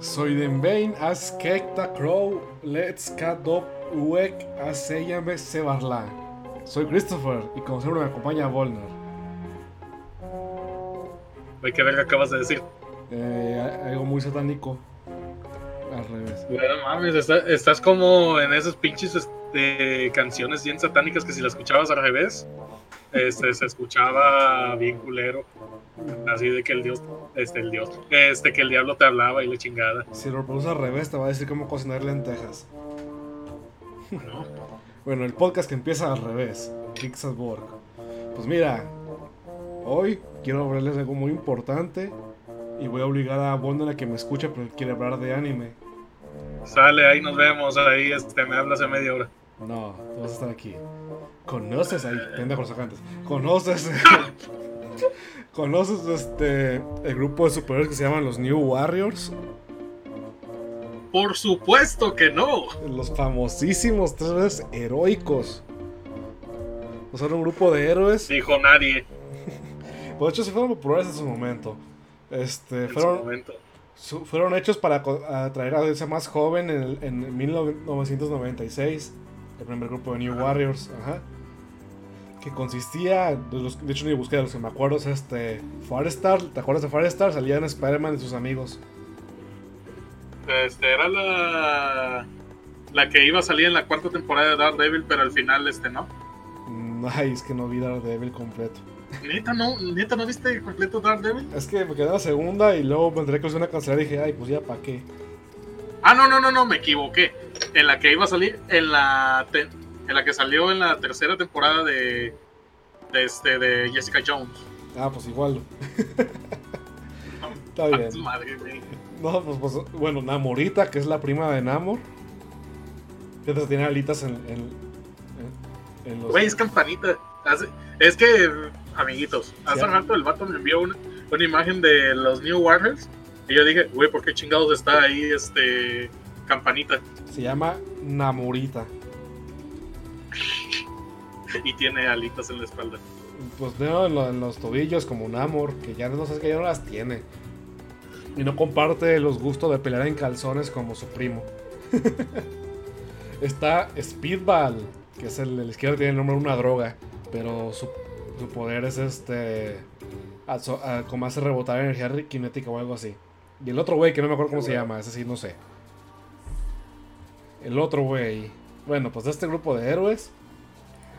Soy den Bane, as Kekta Crow, Let's Cat Up Uek, as Seyame Sebarla. Soy Christopher y como siempre me acompaña Volner. ¿Qué verga acabas de decir? Eh, algo muy satánico. Al revés. No mames, está- estás como en esas pinches este, canciones bien satánicas que si las escuchabas al revés, este, se escuchaba bien culero. Así de que el dios, este, el dios, este, que el diablo te hablaba y la chingada. Si lo reproduces al revés, te va a decir cómo cocinar lentejas. ¿no? Bueno, el podcast que empieza al revés, Pixelborg. Pues mira, hoy quiero hablarles de algo muy importante y voy a obligar a Volner a que me escuche porque quiere hablar de anime. Sale, ahí nos vemos, ahí este, me hablas a media hora. No, tú vas a estar aquí. ¿Conoces ahí? Pendejos sacantes. ¿Conoces? ¿Conoces este el grupo de superhéroes que se llaman los New Warriors? Por supuesto que no. Los famosísimos tres veces heroicos. O sea, era un grupo de héroes. Dijo nadie Pues de hecho, se fueron populares en su momento. Este, en su fueron, momento. su- fueron hechos para atraer a audiencia más joven en, en 1996. El primer grupo de New Warriors. Ajá. Que consistía, de, los- de hecho ni busqué de los que me acuerdo, es este Firestar, ¿te acuerdas de Firestar? Salían Spider-Man y sus amigos. Este, era la, la que iba a salir en la cuarta temporada de Daredevil, pero al final, este, no. Mm, Ay, es que no vi Daredevil completo. Neta, no, neta, ¿no viste completo Daredevil? Es que me quedé en la segunda y luego me enteré que se iban a cancelar y dije, ay, pues ya, ¿para qué? Ah, no, no, no, no, me equivoqué. En la que iba a salir, en la, en la que salió en la tercera temporada de, de, este, de Jessica Jones. Ah, pues igual. Está bien. madre, güey. No, pues, pues, bueno, Namorita, que es la prima de Namor. Que tiene alitas en, en, en- en los... Güey, es campanita. Hace- Es que, amiguitos, hace Sí. rato el vato me envió una, una imagen de los New Warriors. Y yo dije, güey, ¿por qué chingados está ahí este campanita? Se llama Namorita. Y tiene alitas en la espalda. Pues no, en, lo- en los tobillos como Namor, que ya no sé que ya no las tiene. Y no comparte los gustos de pelear en calzones como su primo. Está Speedball, que es el, el izquierdo tiene el nombre de una droga, pero su, su poder es este. a- so- a- como hace rebotar energía cinética o algo así. Y el otro güey, que no me acuerdo cómo se llama, ese sí no sé. El otro güey. Bueno, pues de este grupo de héroes.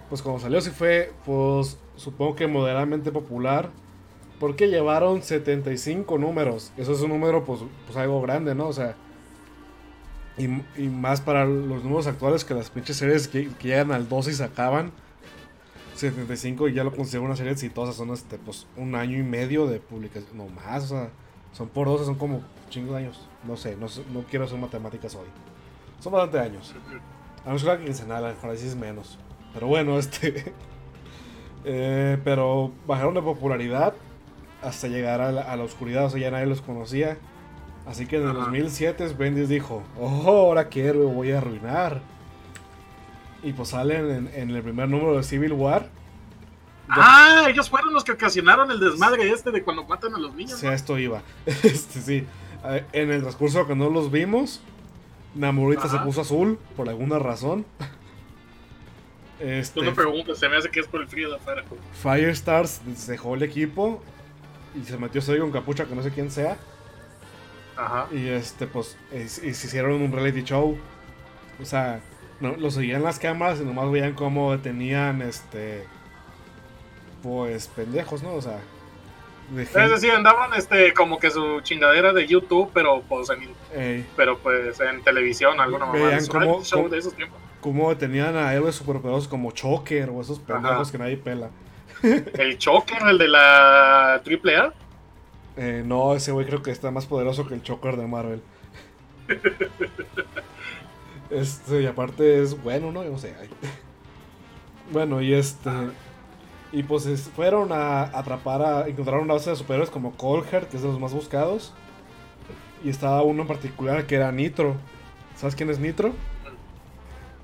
Pues cuando salió sí fue, pues supongo que moderadamente popular. Porque llevaron 75 números. Eso es un número, pues, pues algo grande, ¿no? O sea. Y, y más para los números actuales que las pinches series que, que llegan al 12 y se acaban. 75 y ya lo considero una serie exitosa. Son este, pues, un año y medio de publicación. No más, o sea. Son por 12, son como chingos de años. No sé, no, no quiero hacer matemáticas hoy. Son bastante años. A no ser que quincenal, a lo mejor así es menos. Pero bueno, este. eh, pero bajaron de popularidad hasta llegar a la, a la oscuridad, o sea, ya nadie los conocía. Así que en el Ajá. 2007 Bendis dijo: Oh, ahora qué héroe voy a arruinar. Y pues salen en, en el primer número de Civil War. Ah, ellos fueron los que ocasionaron el desmadre este de cuando matan a los niños. Si a esto iba. Este, sí. Eh, En el transcurso que no los vimos, Namorita se puso azul por alguna razón. Este, Tú no preguntas, se me hace que es por el frío de afuera. Firestars dejó el equipo y se metió ese con capucha que no sé quién sea. Ajá. Y este, pues, es- y se hicieron un reality show. O sea, no, lo seguían las cámaras y nomás veían cómo detenían, este, pues, pendejos, ¿no? O sea, de Es gente- decir, andaban este, como que su chingadera de YouTube, pero pues en, ey, pero pues en televisión, alguna mamá. Cómo- show cómo- de esos tiempos. cómo detenían a héroes superpoderosos como Choker o esos pendejos que nadie pela. El Choker, el de la AAA. Eh, no, ese güey creo que está más poderoso que el Choker de Marvel. este, y aparte es bueno, ¿no? Yo no sé. ay. Bueno, y este. Y pues es- fueron a atrapar a. Encontraron una base de superhéroes como Colheart, que es de los más buscados. Y estaba uno en particular que era Nitro. ¿Sabes quién es Nitro?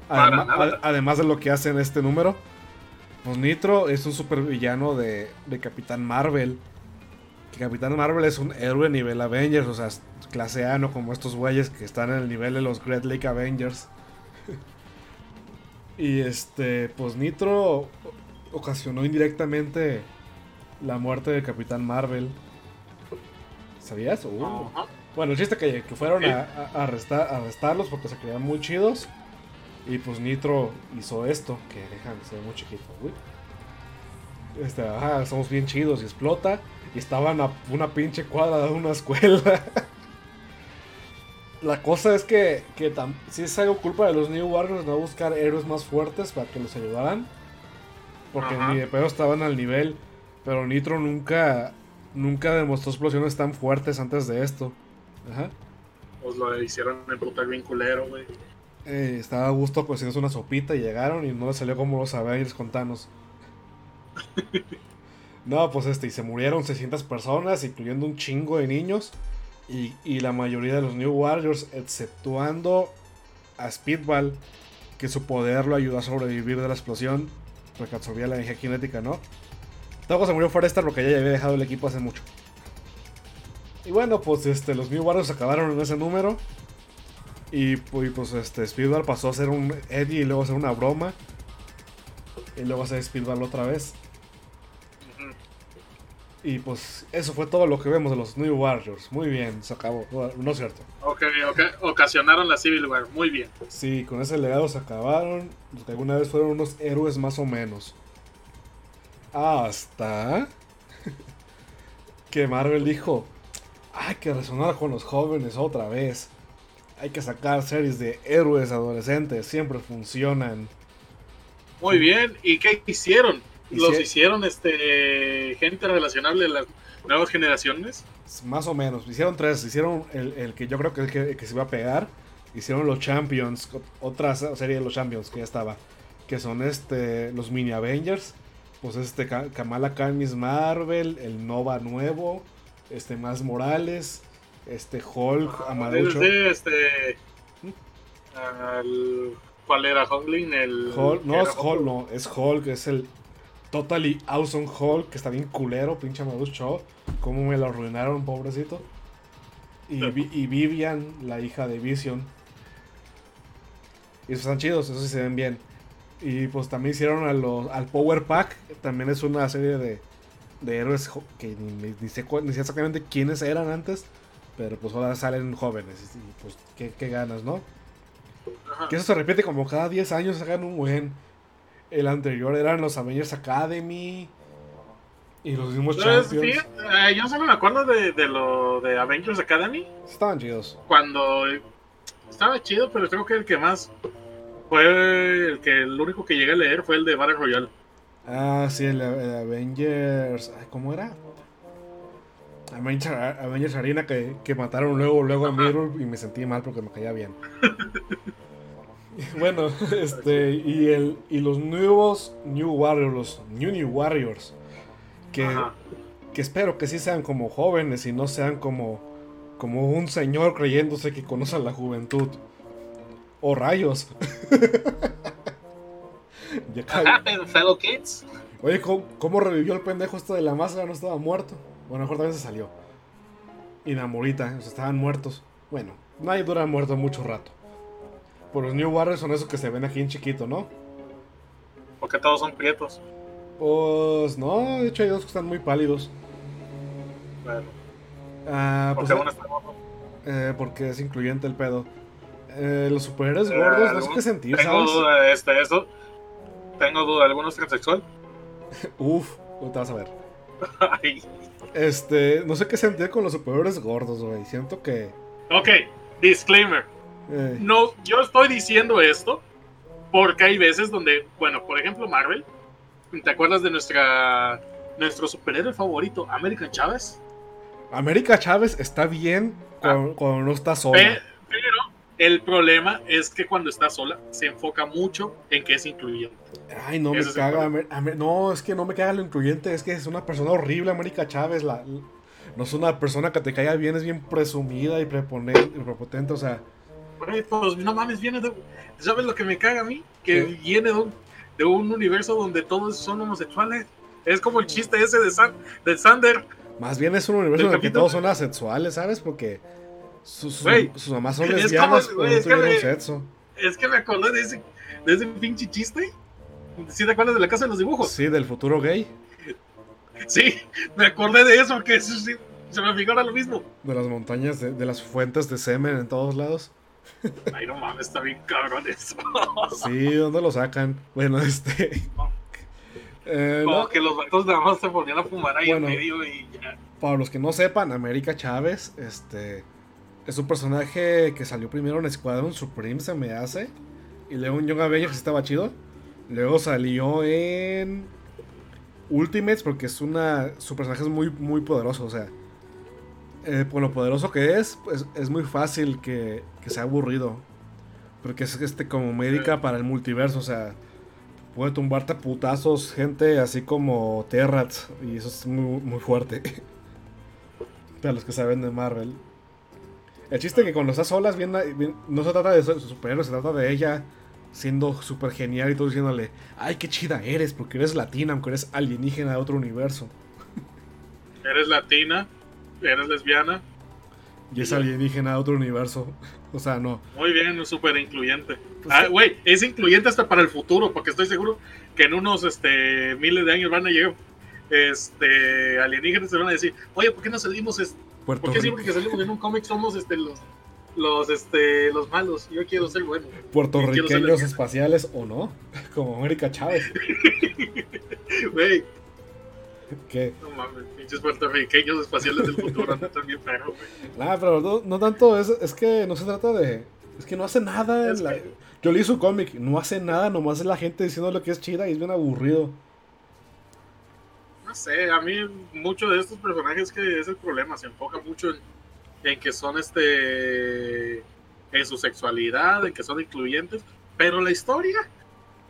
Además de lo que hace en este número. Pues Nitro es un supervillano de, de Capitán Marvel. que Capitán Marvel es un héroe nivel Avengers, o sea, clase A, no como estos güeyes que están en el nivel de los Great Lake Avengers. y este, pues Nitro ocasionó indirectamente la muerte de Capitán Marvel. ¿Sabías? Uh. Bueno, el chiste que, que fueron a, arrestar, arrestarlos porque se creían muy chidos. Y pues Nitro hizo esto, que dejan, se ve muy chiquito. Este, ajá, somos bien chidos y explota. Y estaban a una pinche cuadra de una escuela. La cosa es que, que si es algo culpa de los New Warriors no buscar héroes más fuertes para que los ayudaran. Porque ni de pedo estaban al nivel. Pero Nitro nunca, nunca demostró explosiones tan fuertes antes de esto. Ajá. Pues lo hicieron en puta bien culero, güey. Eh, estaba a gusto cocinándose una sopita y llegaron y no le salió como los Avengers con Thanos. no, pues este, y se murieron 600 personas, incluyendo un chingo de niños. Y, y, la mayoría de los New Warriors, exceptuando a Speedball, que su poder lo ayudó a sobrevivir de la explosión, absorbía la energía cinética, ¿no? Todo se murió Forrester porque ya había dejado el equipo hace mucho. Y bueno, pues este, los New Warriors acabaron en ese número. Y, pues este, Speedball pasó a ser un Eddie y luego a ser una broma. Y luego a ser Speedball otra vez. Y pues eso fue todo lo que vemos de los New Warriors. Muy bien, se acabó. No es cierto. Ok, ok. Ocasionaron la Civil War. Muy bien. Sí, con ese legado se acabaron. Los que alguna vez fueron unos héroes más o menos. Hasta que Marvel dijo, hay que resonar con los jóvenes otra vez. Hay que sacar series de héroes adolescentes, siempre funcionan. Muy bien, ¿y qué hicieron? ¿Los hicieron este gente relacionable de las nuevas generaciones? Más o menos, hicieron tres, hicieron el, que yo creo que el que, que se iba a pegar, hicieron los Champions, otra serie de los Champions que ya estaba, que son este los Mini Avengers, pues este Kamala Khan Miss Marvel, el Nova nuevo, este más Morales, este Hulk ah, Amarucho. este ¿Cuál era Hulkling? El Hulk, no es Hulk, no, es Hulk, es el Totally Awesome Hulk, que está bien culero, pinche Amarucho. Cómo me lo arruinaron, pobrecito. Y, y Vivian, la hija de Vision. Y esos están chidos, esos sí se ven bien. Y pues también hicieron a los, al Power Pack, también es una serie de, de héroes que ni, ni, sé, exactamente quiénes eran antes, pero pues ahora salen jóvenes. Y pues qué, qué ganas, ¿no? Que eso se repite como cada 10 años sacan un buen. El anterior eran los Avengers Academy. Y los mismos Champions. Eh, yo solo me acuerdo de, de, lo de Avengers Academy. Estaban chidos. Cuando estaba chido, pero creo que el que más fue el que el único que llegué a leer fue el de Battle Royale. Ah, sí, el, Avengers. ¿Cómo era? Avengers, Avengers Arena que, que, mataron luego, luego a Mirror y me sentí mal porque me caía bien. bueno, este, y el y los nuevos New Warriors, los New New Warriors, que, que espero que sí sean como jóvenes y no sean como, como un señor creyéndose que conoce a la juventud. O rayos. fellow kids. Oye, ¿cómo, revivió el pendejo esto de la máscara? No estaba muerto. Bueno, mejor también se salió. Y Namorita, estaban muertos. Bueno, nadie dura muerto mucho rato. Por los New Warriors son esos que se ven aquí en chiquito, ¿no? Porque todos son prietos. Pues no, de hecho hay dos que están muy pálidos. Bueno. Ah, pues, porque, eh, porque es incluyente el pedo. Eh, los superhéroes gordos, no sé qué sentir, tengo Duda de este, eso. Tengo duda, ¿algunos transexual? Uf, te vas a ver. Este, no sé qué sentir con los superhéroes gordos, güey. Siento que. Ok, disclaimer. Eh. No, yo estoy diciendo esto porque hay veces donde, bueno, por ejemplo, Marvel. ¿Te acuerdas de nuestra nuestro superhéroe favorito, América Chávez? América Chávez está bien cuando, ah. no está sola. pero el problema es que cuando está sola se enfoca mucho en que es incluyente. Ay, no me caga. no, es que no me caga lo incluyente. Es que es una persona horrible, América Chávez. La, no es una persona que te caiga bien, es bien presumida y prepotente. O sea. No mames, viene de. ¿Sabes lo que me caga a mí? Que viene de un, universo donde todos son homosexuales. Es como el chiste ese de, San, de Sander Más bien es un universo en el que todos son asexuales, ¿sabes? Porque sus, sus mamás son lesbianas, pero no tuvieron sexo. Es que me acordé de ese, de ese pinche chiste. ¿Sí te acuerdas de la casa de los dibujos? Sí, del futuro gay. Sí, me acordé de eso, porque se me figura lo mismo. De las montañas, de, de, las fuentes de semen en todos lados. Ay, no mames, está bien cabrón eso. Sí, ¿dónde lo sacan? Bueno, este. Eh, Como que los vatos nada más se ponían a fumar ahí en medio y ya. Para los que no sepan, América Chávez, este. Es un personaje que salió primero en Squadron Supreme, se me hace. Y luego en Young Avengers estaba chido. Luego salió en Ultimates porque es una. Su personaje es muy, muy poderoso. O sea, eh, por lo poderoso que es, pues es muy fácil que, que sea aburrido. Porque es este como médica para el multiverso. O sea, puede tumbarte a putazos gente así como Terrats. Y eso es muy, muy fuerte. Para los que saben de Marvel. El chiste es que cuando estás solas, bien, no se trata de superhéroes, se trata de ella siendo súper genial y todo diciéndole, ay, qué chida eres, porque eres latina, aunque eres alienígena de otro universo. Eres latina, eres lesbiana. Y es alienígena de otro universo. O sea, no. Muy bien, súper incluyente. Pues ah, güey, es incluyente hasta para el futuro, porque estoy seguro que en unos este, miles de años van a llegar este, alienígenas y van a decir, oye, ¿por qué no salimos? Este, ¿Por qué siempre que salimos en un cómic somos este, los, los, este, los malos? Yo quiero ser bueno. Puertorriqueños espaciales o no, como América Chávez. Güey. ¿Qué? No mames, pinches puertorriqueños espaciales del futuro, no también perro, güey. Nah, pero no, tanto, es, es, que no se trata de. Es que no hace nada. Yo leí su cómic, no hace nada, nomás es la gente diciendo lo que es chida y es bien aburrido sé, a mí mucho de estos personajes que es el problema, se enfoca mucho en, que son este en su sexualidad, en que son incluyentes, pero la historia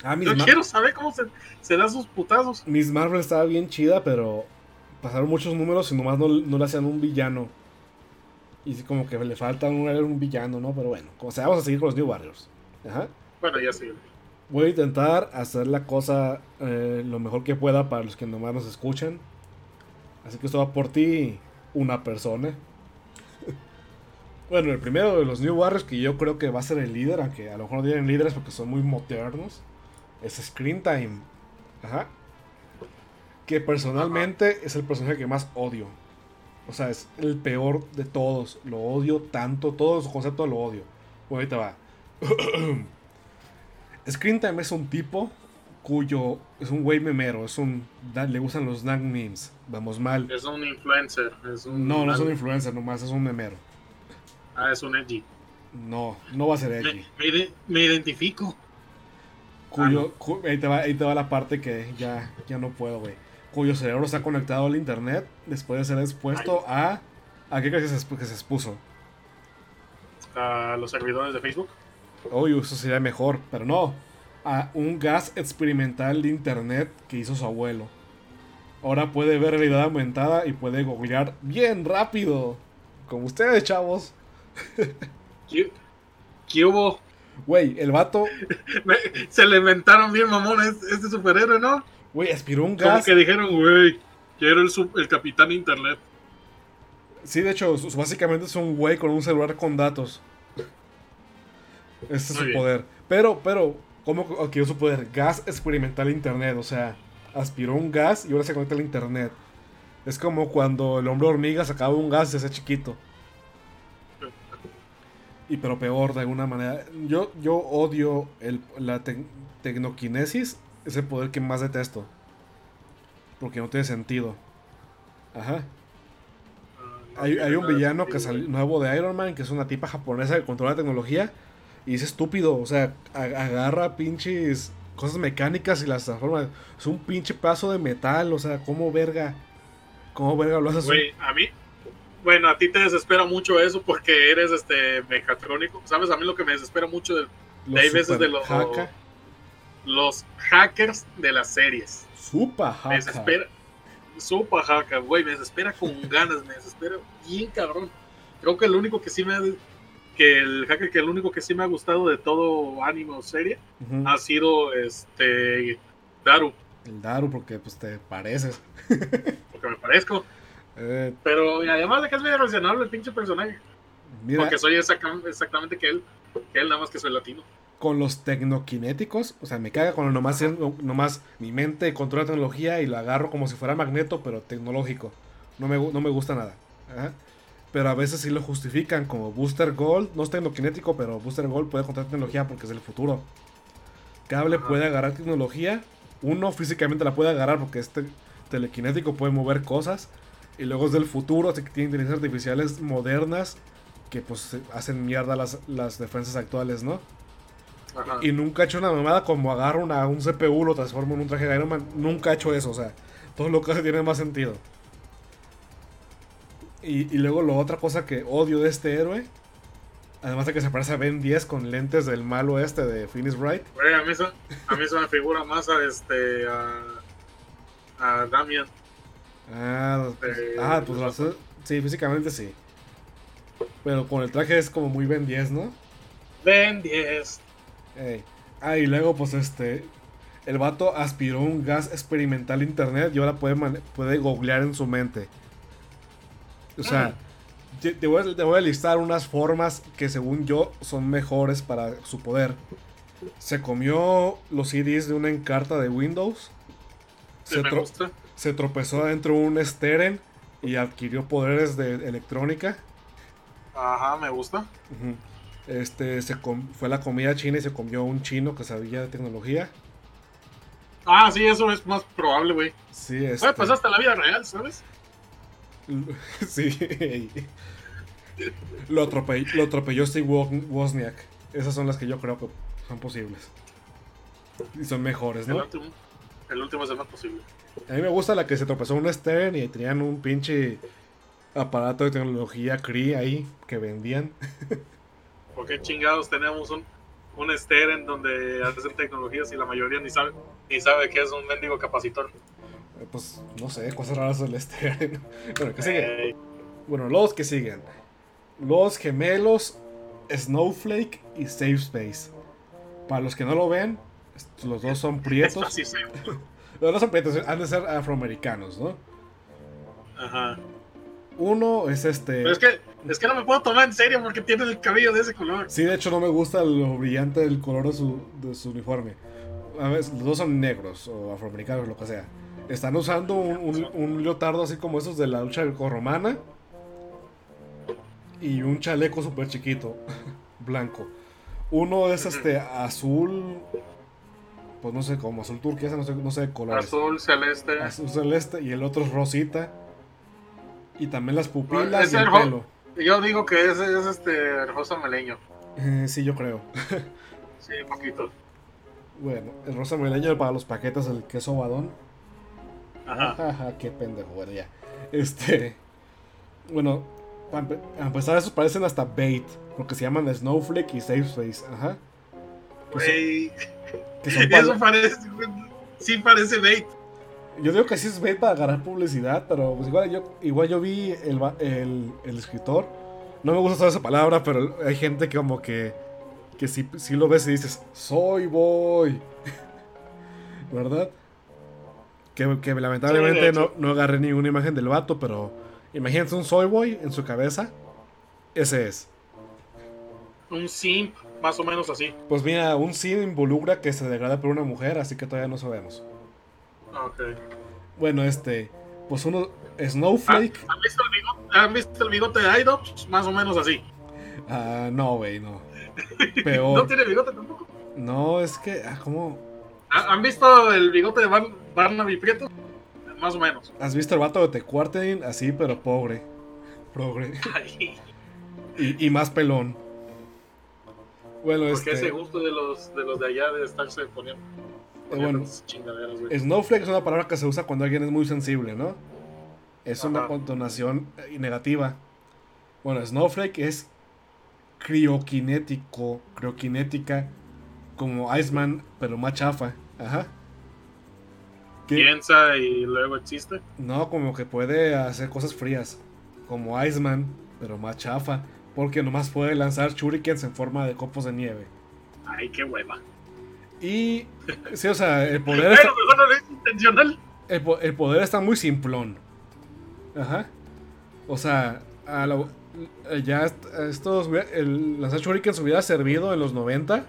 ah, yo quiero saber cómo se, se dan sus putazos. Miss Marvel estaba bien chida, pero pasaron muchos números y nomás no, no le hacían un villano. Y como que le falta un, un villano, ¿no? Pero bueno, como sea, vamos a seguir con los New Warriors. Ajá. Bueno, ya sí voy a intentar hacer la cosa eh, lo mejor que pueda para los que nomás nos escuchan. Así que esto va por ti, una persona. bueno, el primero de los New Warriors, que yo creo que va a ser el líder, aunque a lo mejor no tienen líderes porque son muy modernos, es Screen Time. Ajá. Que personalmente es el personaje que más odio. O sea, es el peor de todos. Lo odio tanto. Todo su concepto lo odio. Bueno, ahorita va. Screen Time es un tipo cuyo es un güey memero, es un le gustan los dank memes, vamos mal. Es un influencer, No, no es un influencer, nomás es un memero. Ah, es un edgy. No, no va a ser edgy. Me, identifico. Cuyo, ah, ahí, te va, ahí te va la parte que ya, ya no puedo, güey. Cuyo cerebro está conectado al internet después de ser expuesto a... ¿A qué crees que se expuso? A los servidores de Facebook. Uy, eso sería mejor, pero no. A un gas experimental de internet que hizo su abuelo. Ahora puede ver realidad aumentada y puede googlear bien rápido. Como ustedes, chavos. ¿Qué, hubo? Güey, el vato. Se le inventaron bien mamones este superhéroe, ¿no? Güey, aspiró un gas. Como que dijeron, güey, que era el, el capitán internet. Sí, de hecho, básicamente es un güey con un celular con datos. Este es su poder. Pero, pero, ¿cómo adquirió su poder? Gas experimental internet. O sea, aspiró un gas y ahora se conecta al internet. Es como cuando el hombre hormiga sacaba un gas y se hacía chiquito. Y pero peor de alguna manera. Yo, yo odio el, la tecnoquinesis. Es el poder que más detesto. Porque no tiene sentido. Ajá. Ah, hay, hay, un villano que salió nuevo de Iron Man, que es una tipa japonesa que controla la tecnología. Y es estúpido, o sea, agarra pinches cosas mecánicas y las transforma. Es un pinche paso de metal, o sea, ¿cómo verga? ¿Cómo verga lo haces? Güey, a mí, bueno, a ti te desespera mucho eso porque eres este mecatrónico. ¿Sabes? A mí lo que me desespera mucho de, hay veces de los, los hackers de las series. Super hacker. Me desespera. Super hacker, güey, me desespera con ganas, me desespera bien cabrón. Creo que lo único que sí me que el hacker que el único que sí me ha gustado de todo anime o serie ha sido este Daru. El Daru porque pues te pareces. porque me parezco. Eh, Pero y además de que es medio relacionable el pinche personaje. mira, Porque soy exactamente, exactamente que él. Que él nada más que soy latino. con los tecnoquinéticos, o sea, me caga cuando nomás, nomás mi mente controla tecnología y la agarro como si fuera magneto, pero tecnológico. No me, no me gusta nada. Ajá. Pero a veces sí lo justifican, como Booster Gold, no es tecnoquinético, pero Booster Gold puede controlar tecnología porque es el futuro. Cable Ajá. puede agarrar tecnología, uno físicamente la puede agarrar porque este telequinético puede mover cosas, y luego es del futuro, así que tiene inteligencias artificiales modernas que pues se- hacen mierda las, las defensas actuales, ¿no? Ajá. Y nunca ha hecho una mamada como agarra una, un CPU, lo transforma en un traje de Iron Man. Nunca ha hecho eso, o sea, todo lo que hace tiene más sentido. Y, y luego lo otra cosa que odio de este héroe, además de que se parece a Ben 10 con lentes del malo este de Phoenix Wright. Güey, a mí eso, a mí eso me figura más a este. a. a Damian. Ah, pues, Eh, ah, pues hace- sí, físicamente sí. Pero con el traje es como muy Ben 10, ¿no? Ben 10. Ey. Ah, y luego, pues este. El vato aspiró un gas experimental internet y ahora puede, puede googlear en su mente. O sea, te, te voy a, te voy a listar unas formas que, según yo, son mejores para su poder. Se comió los CDs de una encarta de Windows. Sí, Se, me gusta. Se tropezó adentro de un Steren y adquirió poderes de electrónica. Ajá, me gusta. Este se com- fue a la comida china y se comió un chino que sabía de tecnología. Ah, sí, eso es más probable, güey. Sí, este, Puede pasar hasta la vida real, ¿sabes? sí. lo, atropelló, lo atropelló Steve Wo- Wozniak. Esas son las que yo creo que son posibles. Y son mejores, ¿no? El último es el más posible. A mí me gusta la que se tropezó un Stern y tenían un pinche aparato de tecnología Cree ahí que vendían. Porque chingados tenemos un, un Steren donde hacen tecnologías y la mayoría ni sabe, ni sabe que es un mendigo capacitor. Eh, Pues no sé, cosas raras del Stern. bueno, ¿qué sigue? Bueno, los que siguen. Los gemelos Snowflake y Safe Space. Para los que no lo ven, los dos son prietos. sí. Los dos son prietos, han de ser afroamericanos, ¿no? Ajá. Uno es este. Pero es que, es que no me puedo tomar en serio porque tiene el cabello de ese color. Sí, de hecho no me gusta lo brillante del color de su, de su uniforme. A veces, los dos son negros o afroamericanos, lo que sea. Están usando un, un, un leotardo así como esos de la lucha romana. Y un chaleco súper chiquito, blanco. Uno es este azul, pues no sé, como azul turquesa, no sé, no sé de colores. Azul, celeste. Azul celeste y el otro es rosita. Y también las pupilas Es y el pelo. Yo digo que ese es este rosa meleño. Eh, sí, yo creo. Sí, poquito. Bueno, el rosa meleño para los paquetes, el queso badón. Ajá. Jaja, qué pendejo, bueno, ya. Este. Bueno, para empezar, esos parecen hasta bait. Porque se llaman Snowflake y Safe Space. Ajá. Que son pa- eso parece. Sí, parece bait. Yo digo que sí es bait para agarrar publicidad, pero pues igual yo, igual yo vi el, el, el escritor. No me gusta toda esa palabra, pero hay gente que como que. Que sí, sí lo ves y dices, soy boy. ¿Verdad? Que, que lamentablemente Sí, no, no agarré ninguna imagen del vato, pero imagínense un soy boy en su cabeza. Ese es. Un simp, más o menos así. Pues mira, un sí involucra que se degrada por una mujer, así que todavía no sabemos. Ok. Bueno, este. Pues uno. Snowflake. ¿Han visto el bigote, ¿han visto el bigote de Idops? Más o menos así. Ah, no, güey, no. No Peor. tiene bigote tampoco. No, es que. Ah, ¿cómo? ¿Han visto el bigote de Bar Barnaby Prieto? Más o menos. ¿Has visto el vato de The Quartering? Así, pero pobre. Y, y más pelón. Bueno, Porque ese este. gusto de los, de los de allá de estarse poniendo. bueno. chingaderas, güey. Snowflake es una palabra que se usa cuando alguien es muy sensible, ¿no? Es una contonación eh, negativa. Bueno, Snowflake es crioquinético, crioquinética, como Iceman, pero más chafa. Ajá. ¿Qué? Piensa y luego existe. No, como que puede hacer cosas frías, como Iceman, pero más chafa, porque nomás puede lanzar shurikens en forma de copos de nieve. Ay, qué hueva. Y, sí, o sea, el poder Pero está, mejor no lo es intencional. el, po- el poder está muy simplón. Ajá. O sea, a lo- ya est- estos, el lanzar shurikens hubiera servido en los 90.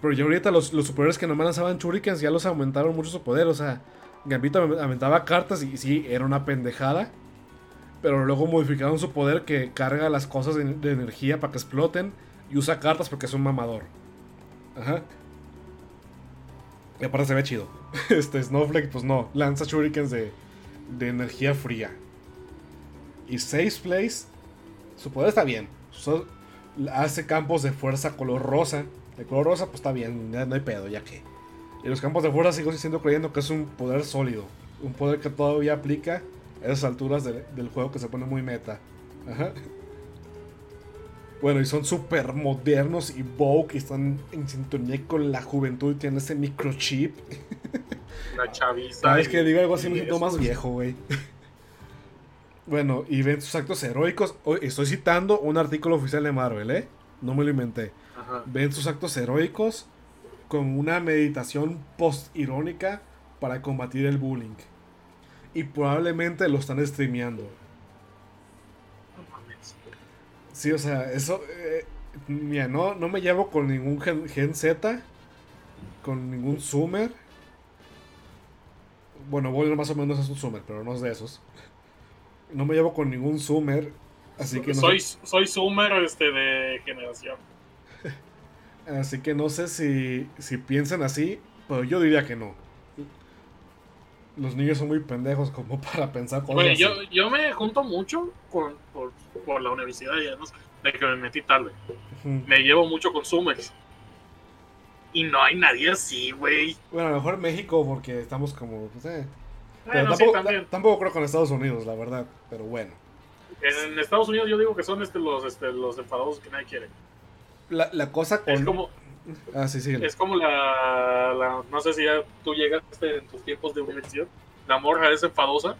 Pero ya ahorita los, los superiores que nomás lanzaban shurikens ya los aumentaron mucho su poder. O sea, Gambito am- aventaba cartas y sí, era una pendejada. Pero luego modificaron su poder que carga las cosas de, de energía para que exploten. Y usa cartas porque es un mamador. Ajá. Y aparte se ve chido. Este Snowflake, pues no. Lanza shurikens de, de energía fría. Y Safe Place, su poder está bien. Hace campos de fuerza color rosa. El color rosa, pues está bien, no hay pedo, ya que. Y los campos de fuerza sigo siendo creyendo que es un poder sólido. Un poder que todavía aplica esas alturas de- del juego que se pone muy meta. Ajá. Bueno, y son súper modernos y woke y están en sintonía con la juventud y tienen ese microchip. La chaviza. Cada vez que digo algo así me siento más viejo, güey. Bueno, y ven sus actos heroicos. Estoy citando un artículo oficial de Marvel, ¿eh? No me lo inventé. Ajá. Ven sus actos heroicos con una meditación post-irónica para combatir el bullying. Y probablemente lo están streameando. Sí, o sea, eso. eh, mira, no, no me llevo con ningún gen, Gen Z. Con ningún Zoomer. Bueno, Boiler más o menos es un Zoomer, pero no es de esos. No me llevo con ningún Zoomer. Así que no soy, sé, soy Zoomer este, de generación. así que no sé si, si piensan así, pero yo diría que no. Los niños son muy pendejos como para pensar cosas Oye, yo, yo me junto mucho con, por, por la universidad y además de que me metí tarde. Ujú. Me llevo mucho con Zoomers. Y no hay nadie así, güey. Bueno, a lo mejor México porque estamos como... pues, eh. Pero Bueno, sí, tampoco, tampoco creo con Estados Unidos, la verdad. Pero bueno. En Estados Unidos yo digo que son este, los, este, los enfadosos que nadie quiere. La, la cosa con... Es como, Ah, sí, sí. es como la, la- No sé si ya tú llegaste en tus tiempos de universidad. La morra es enfadosa.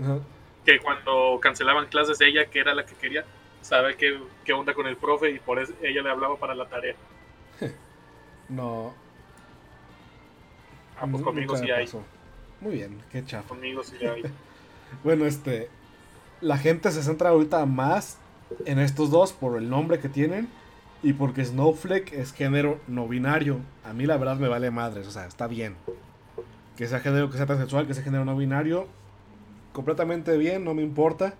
Ajá. Que cuando cancelaban clases, ella, que era la que quería saber qué, qué onda con el profe, y por eso ella le hablaba para la tarea. No. Ah, pues conmigo sí hay. Muy bien, qué chafa. Conmigo sí hay. Bueno, este. La gente se centra ahorita más en estos dos por el nombre que tienen y porque Snowflake es género no binario. A mí la verdad me vale madres, o sea, está bien. Que sea género, que sea transexual, que sea género no binario, completamente bien, no me importa.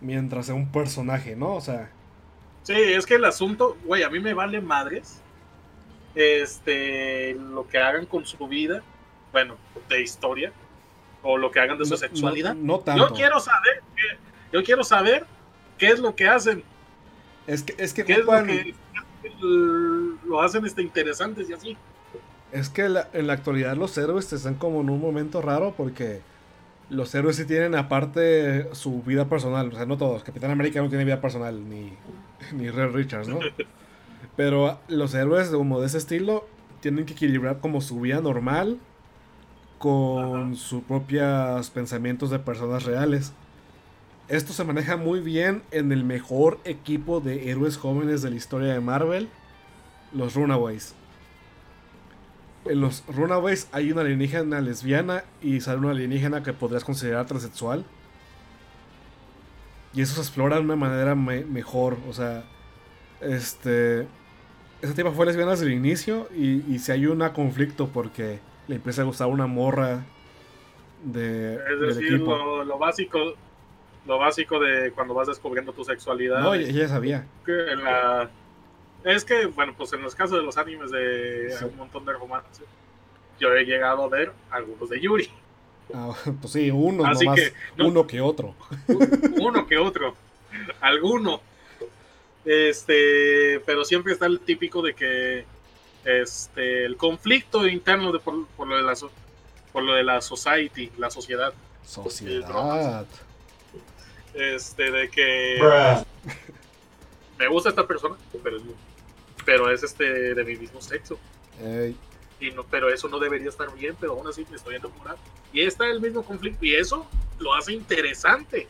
Mientras sea un personaje, ¿no? O sea, Sí, es que el asunto, güey, a mí me vale madres. Este, lo que hagan con su vida, bueno, de historia, o lo que hagan de su no- sexualidad. No, no tanto. yo quiero saber, yo quiero saber qué es lo que hacen, Es que, es que qué es ocupan- que lo hacen este interesantes y así. Es que la- en la actualidad los héroes están como en un momento raro porque los héroes sí tienen aparte su vida personal. O sea, no todos. Capitán América no tiene vida personal, ni, ni Red Richards, ¿no? Pero los héroes como de ese estilo tienen que equilibrar como su vida normal con Ajá. sus propios pensamientos de personas reales. Esto se maneja muy bien en el mejor equipo de héroes jóvenes de la historia de Marvel, los Runaways. En los Runaways hay una alienígena lesbiana y sale una alienígena que podrías considerar transexual. Y eso se explora de una manera me- mejor. O sea, este. Esa tipa fue lesbiana desde el inicio y, y si hay un conflicto porque le empieza a gustar una morra de, Es del decir, equipo. lo, lo básico, lo básico de cuando vas descubriendo tu sexualidad. No, ella sabía. que en la- Es que, bueno, pues en los casos de los animes de Sí. un montón de romance, yo he llegado a ver algunos de Yuri. Ah, pues sí, uno Así nomás, que, no- uno que otro. uno que otro, alguno. Este, pero siempre está el típico de que este el conflicto interno de por, por lo de la por lo de la society, la sociedad, Sociedad. Este de que me gusta esta persona, pero es, pero es este de mi mismo sexo. Ey, y no, pero eso no debería estar bien, pero aún así me estoy enamorado. Y está el mismo conflicto, y eso lo hace interesante.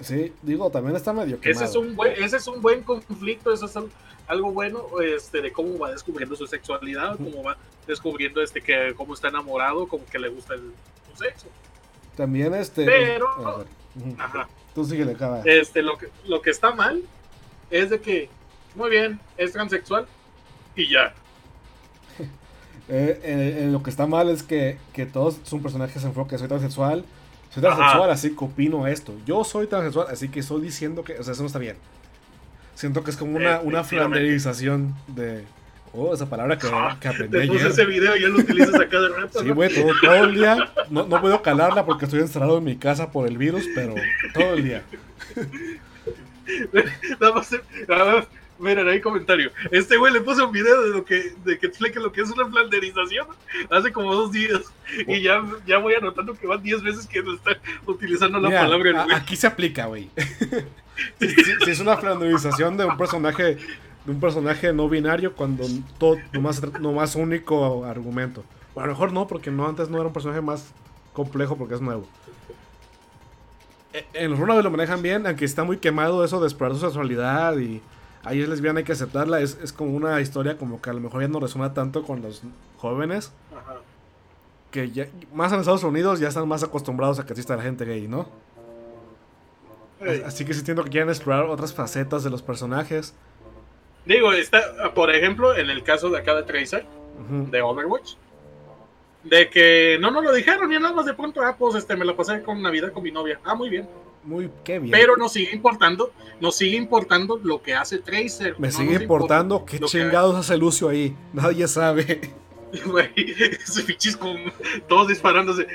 sí, digo, también está medio quemado. Ese es un buen, ese es un buen conflicto, eso es al- algo bueno este, de cómo va descubriendo su sexualidad, cómo va descubriendo este que cómo está enamorado, como que le gusta el, su sexo. También este. Pero-. Ajá. Tú síguele, acaba. Este, lo que, lo que está mal es de que, muy bien, es transexual y ya. Eh, eh, eh, lo que está mal es que, que todos son personajes se enfocan, soy transexual, soy transexual, así que opino esto. Yo soy transexual, así que estoy diciendo que, o sea, eso no está bien. Siento que es como una, una flanderización de... Oh, esa palabra que, Ah, que aprendí puse ayer. ese video ya lo utilizas a cada rato. Sí, ¿no? güey, todo, todo el día. No, no puedo calarla porque estoy encerrado en mi casa por el virus, pero todo el día. Nada más, nada más, miren, ahí comentario. Este güey le puso un video de lo que, de que explica lo que es una flanderización hace como dos días. Y ya, ya voy anotando que van 10 veces que lo está utilizando la palabra a- aquí se aplica, güey. si, si- si es una flanderización de un personaje de un personaje no binario cuando todo nomás, nomás único argumento. O a lo mejor no, porque no antes no era un personaje más complejo porque es nuevo. E- En los Runaways lo manejan bien, aunque está muy quemado eso de explorar su sexualidad y ahí es lesbiana, hay que aceptarla. Es, es como una historia como que a lo mejor ya no resuena tanto con los jóvenes, Ajá. que ya, más en Estados Unidos ya están más acostumbrados a que exista la gente gay, ¿no? Así que sí entiendo que quieren explorar otras facetas de los personajes. Digo, está, por ejemplo, en el caso de acá de Tracer, de Overwatch, de que no nos lo dijeron y nada más de pronto, ah, pues este, me la pasé con Navidad con mi novia. Ah, muy bien. Muy, qué bien. Pero nos sigue importando, nos sigue importando lo que hace Tracer. Me No sigue importando importa qué que chingados hace Lucio ahí. Nadie sabe. Güey, ese fichis con todos disparándose.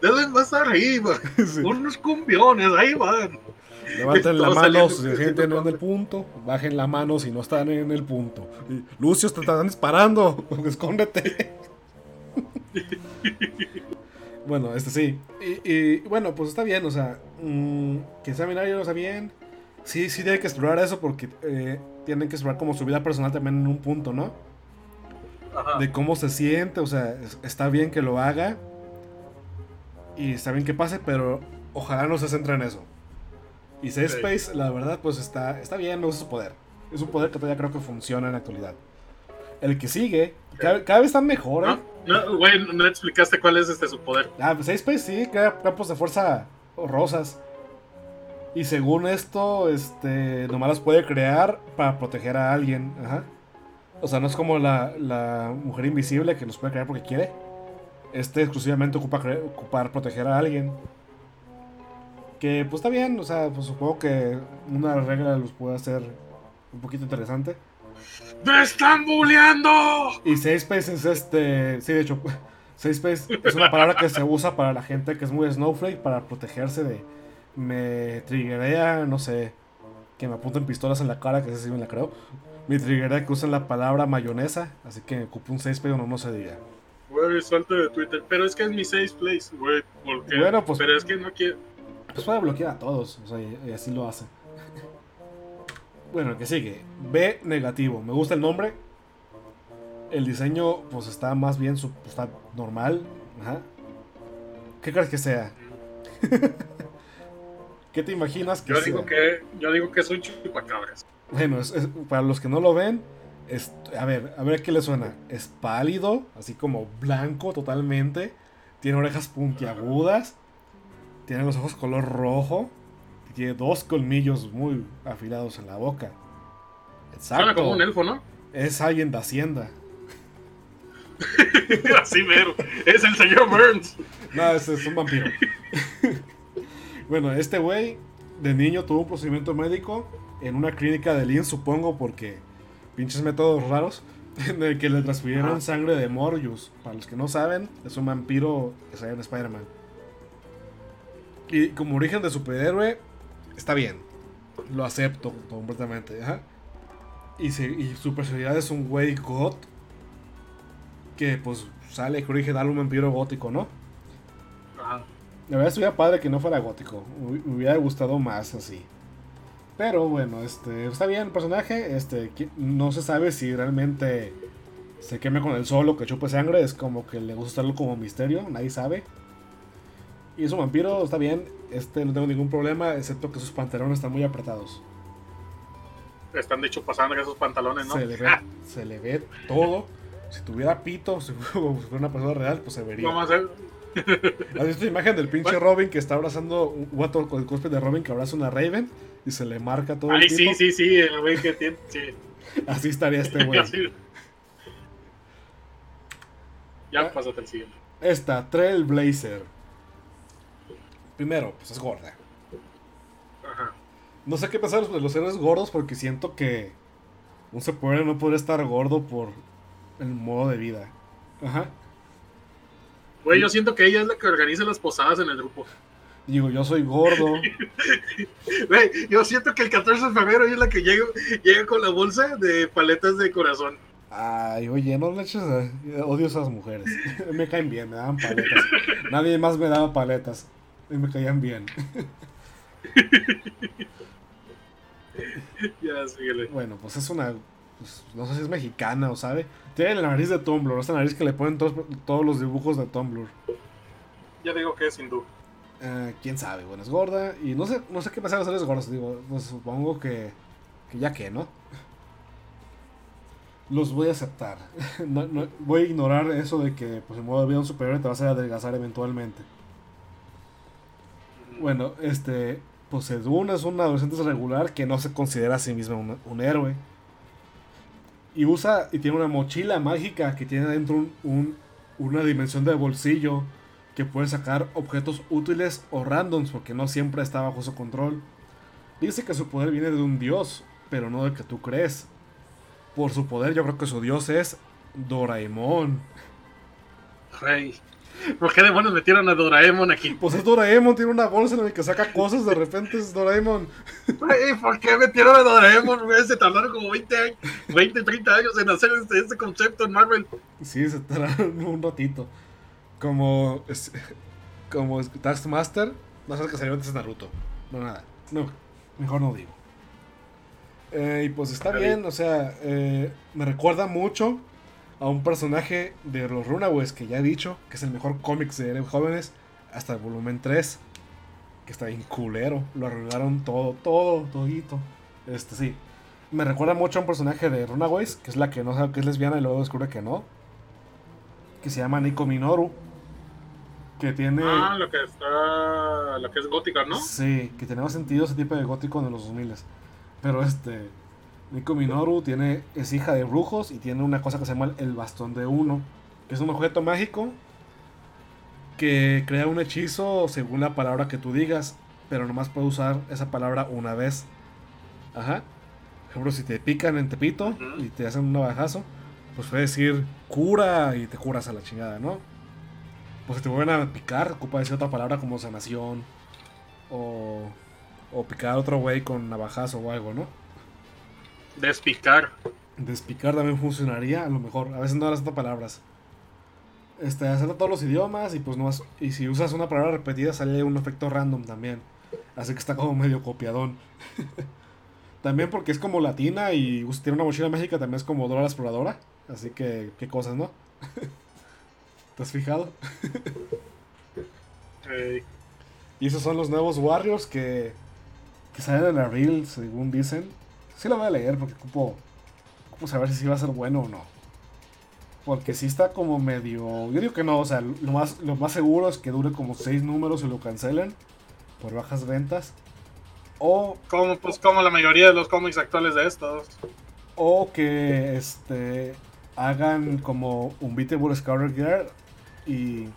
Deben va a estar ahí, güey. Sí. Unos cumbiones, ahí van. Levanten la mano si se sienten en el punto. Bajen la mano si no están en el punto. Y, Lucio, te están disparando. Escóndete. bueno, este sí. Y, y, bueno, pues está bien. O sea, mm, que sea binario no está bien. Sí, sí tiene que explorar eso porque eh, tienen que explorar como su vida personal también en un punto, ¿no? Ajá. de cómo se siente, o sea, es- está bien que lo haga y está bien que pase, pero ojalá no se centre en eso. Y Safe Sí. Space, la verdad, pues está, está bien, no usa su poder. Es un poder que todavía creo que funciona en la actualidad. El que sigue, cada, cada vez están mejor, ¿eh? No, güey, no explicaste cuál es este su poder. Ah, pues Space sí, crea campos de fuerza rosas. Y según esto, este, nomás las puede crear para proteger a alguien. Ajá. O sea, no es como la, la mujer invisible que los puede crear porque quiere. Este exclusivamente ocupa ocupar proteger a alguien. Que pues está bien, o sea, pues supongo que una regla los puede hacer un poquito interesante. ¡Me están bulleando! Y Space es este. Sí, de hecho, Space es una palabra que se usa para la gente que es muy snowflake para protegerse de. Me triggerea, no sé, que me apunten pistolas en la cara, que ese sí me la creo. Me triggerea que usen la palabra mayonesa, así que ocupo un Safe Space donde no se diga. Güey, suelto de Twitter. Pero es que es mi safe place, güey. Bueno, pues- Pero es que no quiero. Pues puede bloquear a todos, o sea, y, así lo hace. Bueno, el que sigue. B negativo. Me gusta el nombre. El diseño, pues está más bien, su- está normal. Ajá. ¿Qué crees que sea? ¿Qué te imaginas que Yo sea? digo que, yo digo que es un chupacabras. Bueno, es- es- para los que no lo ven, es- a ver, a ver qué le suena. Es pálido, así como blanco totalmente. Tiene orejas puntiagudas. Tiene los ojos color rojo. Y tiene dos colmillos muy afilados en la boca. Suena como un Exacto. elfo, ¿no? Es alguien de Hacienda. Así mero. Es el señor Burns. No, ese es un vampiro. bueno, este güey de niño tuvo un procedimiento médico en una clínica de Lynn, supongo, porque pinches métodos raros, en el que le transfirieron Ajá. sangre de Morbius. Para los que no saben, es un vampiro que sale en Spider-Man. Y como origen de superhéroe, está bien. Lo acepto completamente. ajá. Y, se- y su personalidad es un güey got que pues sale que origen algo un vampiro gótico, ¿no? Ajá. La verdad estuviera padre que no fuera gótico. Me hubiera gustado más así. Pero bueno, este está bien el personaje. Este no se sabe si realmente se queme con el sol o que chupe sangre. Es como que le gusta estarlo como misterio. Nadie sabe. Y es un vampiro, está bien. Este no tengo ningún problema, excepto que sus pantalones están muy apretados. Están de hecho pasando esos pantalones, ¿no? Se, le ve, se le ve todo. Si tuviera pito, si fuera una persona real, pues se vería. ¿Has visto la imagen del pinche Robin que está abrazando un guato con el cosplay de Robin que abraza una Raven y se le marca todo Ay, el sí, pito? sí, sí, el güey que tiene. Sí. Así estaría este güey. Ya pásate el siguiente. Esta, Trailblazer. Primero, pues es gorda. Ajá. No sé qué pensar de los héroes gordos porque siento que un superhéroe no podría estar gordo por el modo de vida. Ajá. Güey, yo siento que ella es la que organiza las posadas en el grupo. Digo, yo soy gordo. Güey, yo siento que el 14 de febrero ella es la que llega, llega con la bolsa de paletas de corazón. Ay, oye, no le eches. a- Odio a esas mujeres. me caen bien, me daban paletas. Nadie más me daba paletas. Y me caían bien. Ya, síguele. Bueno, pues es una. pues, no sé si es mexicana o sabe. Tiene la nariz de Tumblr, esa nariz que le ponen todos, todos los dibujos de Tumblr. Ya digo que es hindú. Eh, quién sabe, bueno, es gorda. Y no sé, no sé qué pasa con los gordos. Digo, pues supongo que, que ya que, ¿no? Los voy a aceptar. No- no- voy a ignorar eso de que, pues, en modo de vida un superhéroe te vas a adelgazar eventualmente. Bueno, este. Pues es un adolescente regular que no se considera a sí mismo un, héroe. Y usa y tiene una mochila mágica que tiene dentro un, un- una dimensión de bolsillo que puede sacar objetos útiles o randoms porque no siempre está bajo su control. Dice que su poder viene de un dios, pero no del que tú crees. Por su poder yo creo que su dios es Doraemon. Güey. ¿Por qué demonios metieron a Doraemon aquí? Pues es Doraemon, tiene una bolsa en la que saca cosas, de repente es Doraemon. Güey, ¿por qué metieron a Doraemon? Se tardaron como 20 años, 20, 30 años en hacer este, este concepto en Marvel. Sí, se tardaron un ratito. Como. es- como Taskmaster. No sé que salió antes de Naruto. No, nada. No, mejor no digo. Eh, y pues está Está bien, o sea, eh, me recuerda mucho a un personaje de los Runaways que ya he dicho, que es el mejor cómic de jóvenes, hasta el volumen 3, que está bien culero, lo arruinaron todo, todo, todito. Este sí, me recuerda mucho a un personaje de Runaways, que es la que no sabe que es lesbiana y luego descubre que no, que se llama Nico Minoru, que tiene... Ah, lo que está. Lo que es gótica, ¿no? Sí, que tenía más sentido ese tipo de gótico de los 2000 Pero este. Nico Minoru tiene, es hija de brujos y tiene una cosa que se llama el bastón de uno. Que es un objeto mágico que crea un hechizo según la palabra que tú digas. Pero nomás puede usar esa palabra una vez. Ajá. Por ejemplo, si te pican en Tepito y te hacen un navajazo, pues puedes decir cura y te curas a la chingada, ¿no? Pues si te vuelven a picar, ocupa decir otra palabra como sanación. O, o picar a otro güey con navajazo o algo, ¿no? Despicar. Despicar también funcionaría, a lo mejor. A veces no las palabras. Este, acepta todos los idiomas y pues no vas- Y si usas una palabra repetida sale un efecto random también. Así que está como medio copiadón. también porque es como latina y tiene una mochila mágica, también es como Dora la exploradora. Así que, qué cosas, ¿no? ¿Te has fijado? Y esos son los nuevos Warriors que, que salen en Reel, según dicen. Sí lo voy a leer porque ocupo, ocupo saber si va a ser bueno o no. Porque sí está como medio... Yo digo que no, o sea, lo más, lo más seguro es que dure como 6 números y lo cancelen por bajas ventas. O, como, pues, como la mayoría de los cómics actuales de estos. o que este, hagan como un Beatable Scouter Girl y,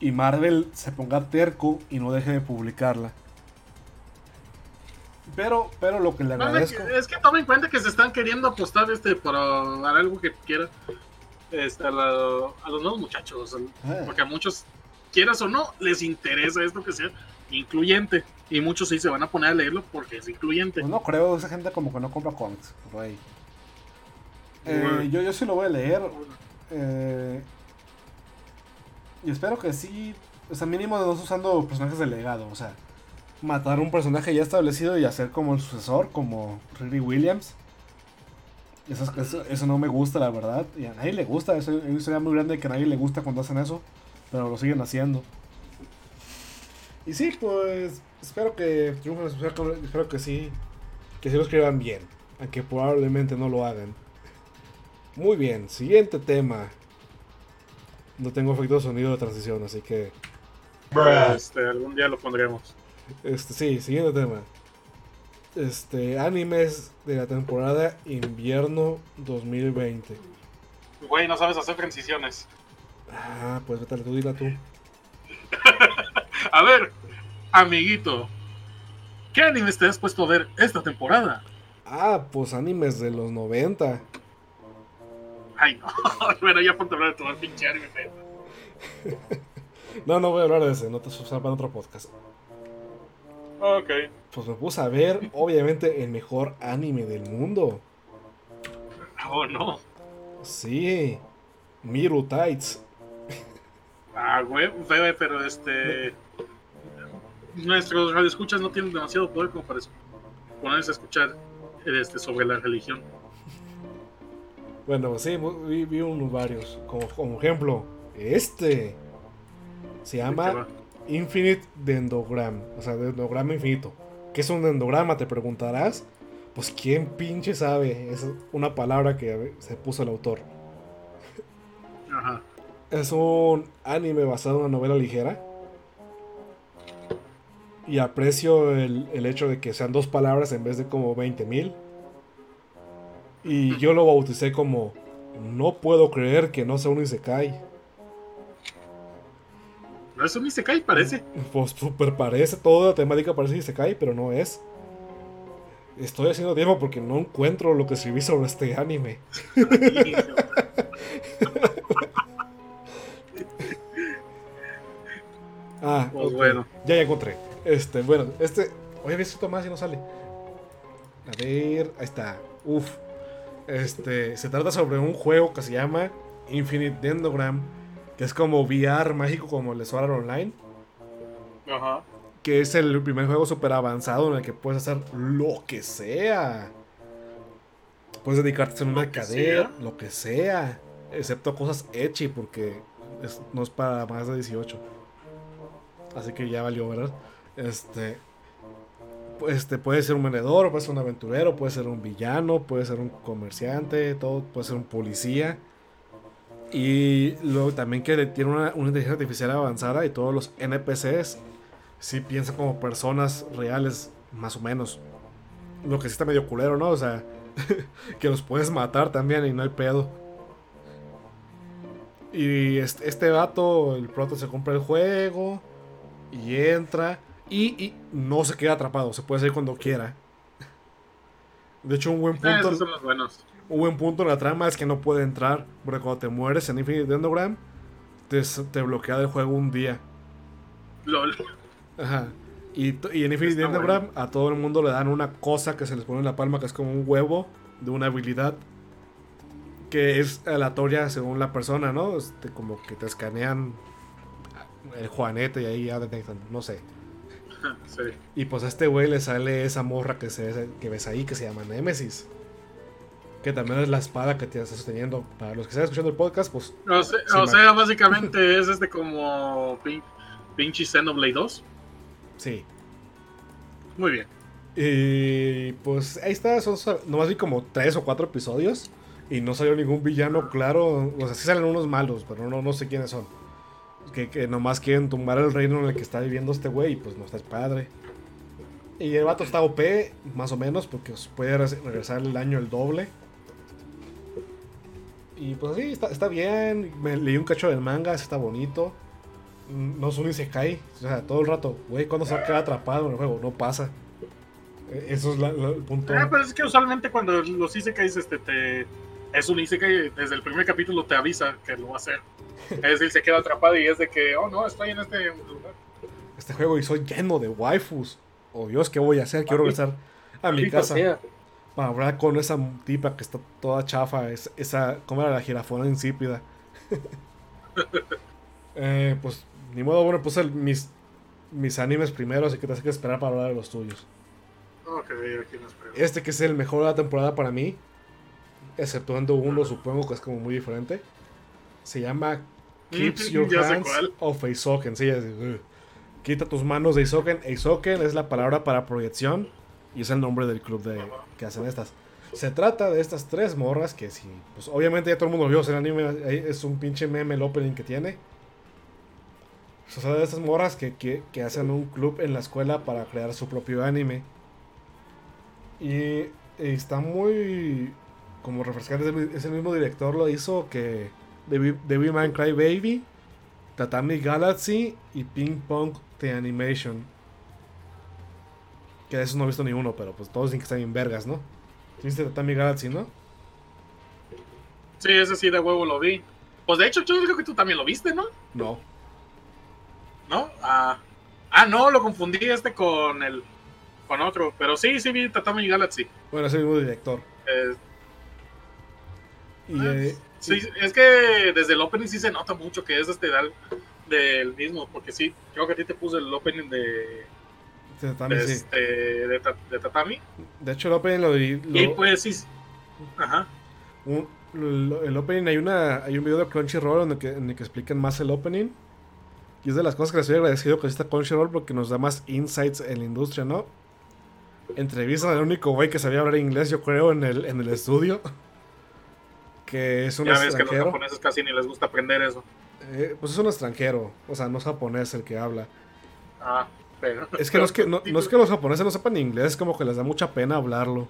y Marvel se ponga terco y no deje de publicarla. Pero, pero lo que le agradezco. es que toma en cuenta que se están queriendo apostar este dar algo que quiera este, a, la- a los nuevos muchachos. Ah. Porque a muchos, quieras o no, les interesa esto que sea incluyente. Y muchos sí se van a poner a leerlo porque es incluyente. Pues no creo, esa gente como que no compra cómics, ahí. Eh, Bueno. yo, yo sí lo voy a leer. eh, y espero que sí. O sea, mínimo no usando personajes de legado. O sea, matar un personaje ya establecido y hacer como el sucesor, como Riri Williams. Eso, eso, eso no me gusta, la verdad. Y a nadie le gusta. Es una historia muy grande que a nadie le gusta cuando hacen eso. Pero lo siguen haciendo. Y sí, pues espero que triunfen, espero que sí, que sí lo escriban bien, aunque probablemente no lo hagan. Muy bien, siguiente tema. No tengo efecto de sonido de transición, así que. Este, algún día lo pondremos. Este, sí, siguiente tema. Este, animes de la temporada invierno 2020. Güey, no sabes hacer transiciones. Ah, pues vete tú, dila tú. a ver, amiguito, ¿qué animes te has puesto a ver esta temporada? Ah, pues animes de los 90. Ay, no. bueno, ya ponte a hablar de todo el pinche anime. no, no voy a hablar de ese, no te para otro podcast. Ok. Pues me puse a ver, obviamente, el mejor anime del mundo. Oh, no. Sí. Miru Tights. Ah, güey, pero este. Nuestros radioescuchas no tienen demasiado poder como para ponerse a escuchar este, sobre la religión. Bueno, sí, vi, vi unos varios. Como, como ejemplo, este. Se llama Infinite Dendogram. O sea, Dendograma infinito. ¿Qué es un dendograma? Te preguntarás. Pues quién pinche sabe. Es una palabra que se puso el autor. Ajá. Es un anime basado en una novela ligera. Y aprecio el, el hecho de que sean dos palabras en vez de como 20 mil. Y yo lo bauticé como No puedo creer que no sea un Isekai. No es un Isekai, parece. Pues super parece, toda la temática parece Isekai, pero no es. Estoy haciendo tiempo porque no encuentro lo que escribí sobre este anime. ah, pues bueno. Ya ya encontré. Este, bueno, este. Oye, había escrito más y no sale. A ver, ahí está. Uf. Este, se trata sobre un juego que se llama Infinite Dendogram, que es como VR mágico como el Sword Online. Ajá. Que es el primer juego super avanzado en el que puedes hacer lo que sea. Puedes dedicarte a una cadera, lo que sea. Excepto cosas echi, porque no es para más de 18. Así que ya valió, ¿verdad? Este este, puede ser un vendedor, puede ser un aventurero, puede ser un villano, puede ser un comerciante, todo, puede ser un policía. Y luego también que tiene una, inteligencia artificial avanzada y todos los NPCs sí piensan como personas reales, más o menos. Lo que sí está medio culero, ¿no? O sea, que los puedes matar también y no hay pedo. Y este, este vato, el proto se compra el juego y entra. Y, no se queda atrapado, se puede salir cuando quiera. De hecho, un buen ah, punto. Un buen punto en la trama es que no puede entrar. Porque cuando te mueres en Infinite Dendogram, te, te bloquea del juego un día. LOL. Ajá. Y, y en Infinite Dendogram a todo el mundo le dan una cosa que se les pone en la palma, que es como un huevo de una habilidad. Que es aleatoria según la persona, ¿no? Este, como que te escanean el juanete y ahí ya detectan, no sé. Y pues a este güey le sale esa morra que, se, que ves ahí que se llama Nemesis. Que también es la espada que te estás sosteniendo. Para los que están escuchando el podcast, pues. O sea, básicamente es este como pinche Xenoblade 2. Sí. Muy bien. Y pues ahí está. Son, nomás vi como tres o cuatro episodios. Y no salió ningún villano claro. O sea, sí salen unos malos, pero no, no sé quiénes son que, nomás quieren tumbar el reino en el que está viviendo este güey y pues no está padre. Y el vato está OP, más o menos, porque puede regresar el año el doble. Y pues sí, está, bien. Me leí un cacho del manga, está bonito. No es un. O sea, todo el rato, güey, cuando se va a quedar atrapado en el juego? No pasa. E, eso es el punto. Ah, pero es que usualmente cuando los Isekais este, te, es un Isekai, desde el primer capítulo te avisa que lo va a hacer. Es decir, se queda atrapado y es de que, oh no, estoy en este lugar. Este juego y soy lleno de waifus. Oh Dios, ¿qué voy a hacer? Quiero regresar a mi casa. Para hablar con esa tipa que está toda chafa. esa, ¿cómo era la jirafona insípida? eh, pues, ni modo, bueno, puse mis, mis animes primero, así que te hace que esperar para hablar de los tuyos. este que es el mejor de la temporada para mí, exceptuando uno, supongo que es como muy diferente. Se llama Keeps Your Hands of Isoken. Sí, Quita tus manos de Isoken. Isoken es la palabra para proyección y es el nombre del club de, que hacen estas. Se trata de estas tres morras que si, pues obviamente ya todo el mundo vio, el anime es un pinche meme el opening que tiene. O de estas morras que, que, que hacen un club en la escuela para crear su propio anime. Y está muy como refrescante. Ese mismo director lo hizo que Devilman Cry Baby, Tatami Galaxy y Ping Pong The Animation. Que de esos no he visto ni uno, pero pues todos dicen que están bien vergas, ¿no? ¿Viste Tatami Galaxy, no? Sí, ese sí de huevo lo vi. Pues de hecho, yo creo que tú también lo viste, ¿no? No. ¿No? Ah, ah no, lo confundí este con el. con otro. Pero sí, sí vi Tatami Galaxy. Bueno, es el mismo director. Eh, y, eh, sí, es que desde el opening sí se nota mucho que es este del, del mismo, porque sí, creo que a ti te puse el opening de, de Tatami, de, sí. este, de, Ta- de Tatami. De hecho, el opening lo, lo- Y pues sí. Ajá. un- lo- el opening hay una hay un video de Crunchyroll en el, que, en el que explican más el opening. Y es de las cosas que les estoy agradecido que está Crunchyroll porque nos da más insights en la industria, ¿no? Entrevistan al único güey que sabía hablar inglés, yo creo, en el, en el estudio. Que es un Ya ves que los extranjero. japoneses casi ni les gusta aprender eso. Eh, pues es un extranjero, o sea, no es japonés el que habla. Ah, pero. Es que no es que, no, no es que los japoneses no sepan inglés, es como que les da mucha pena hablarlo.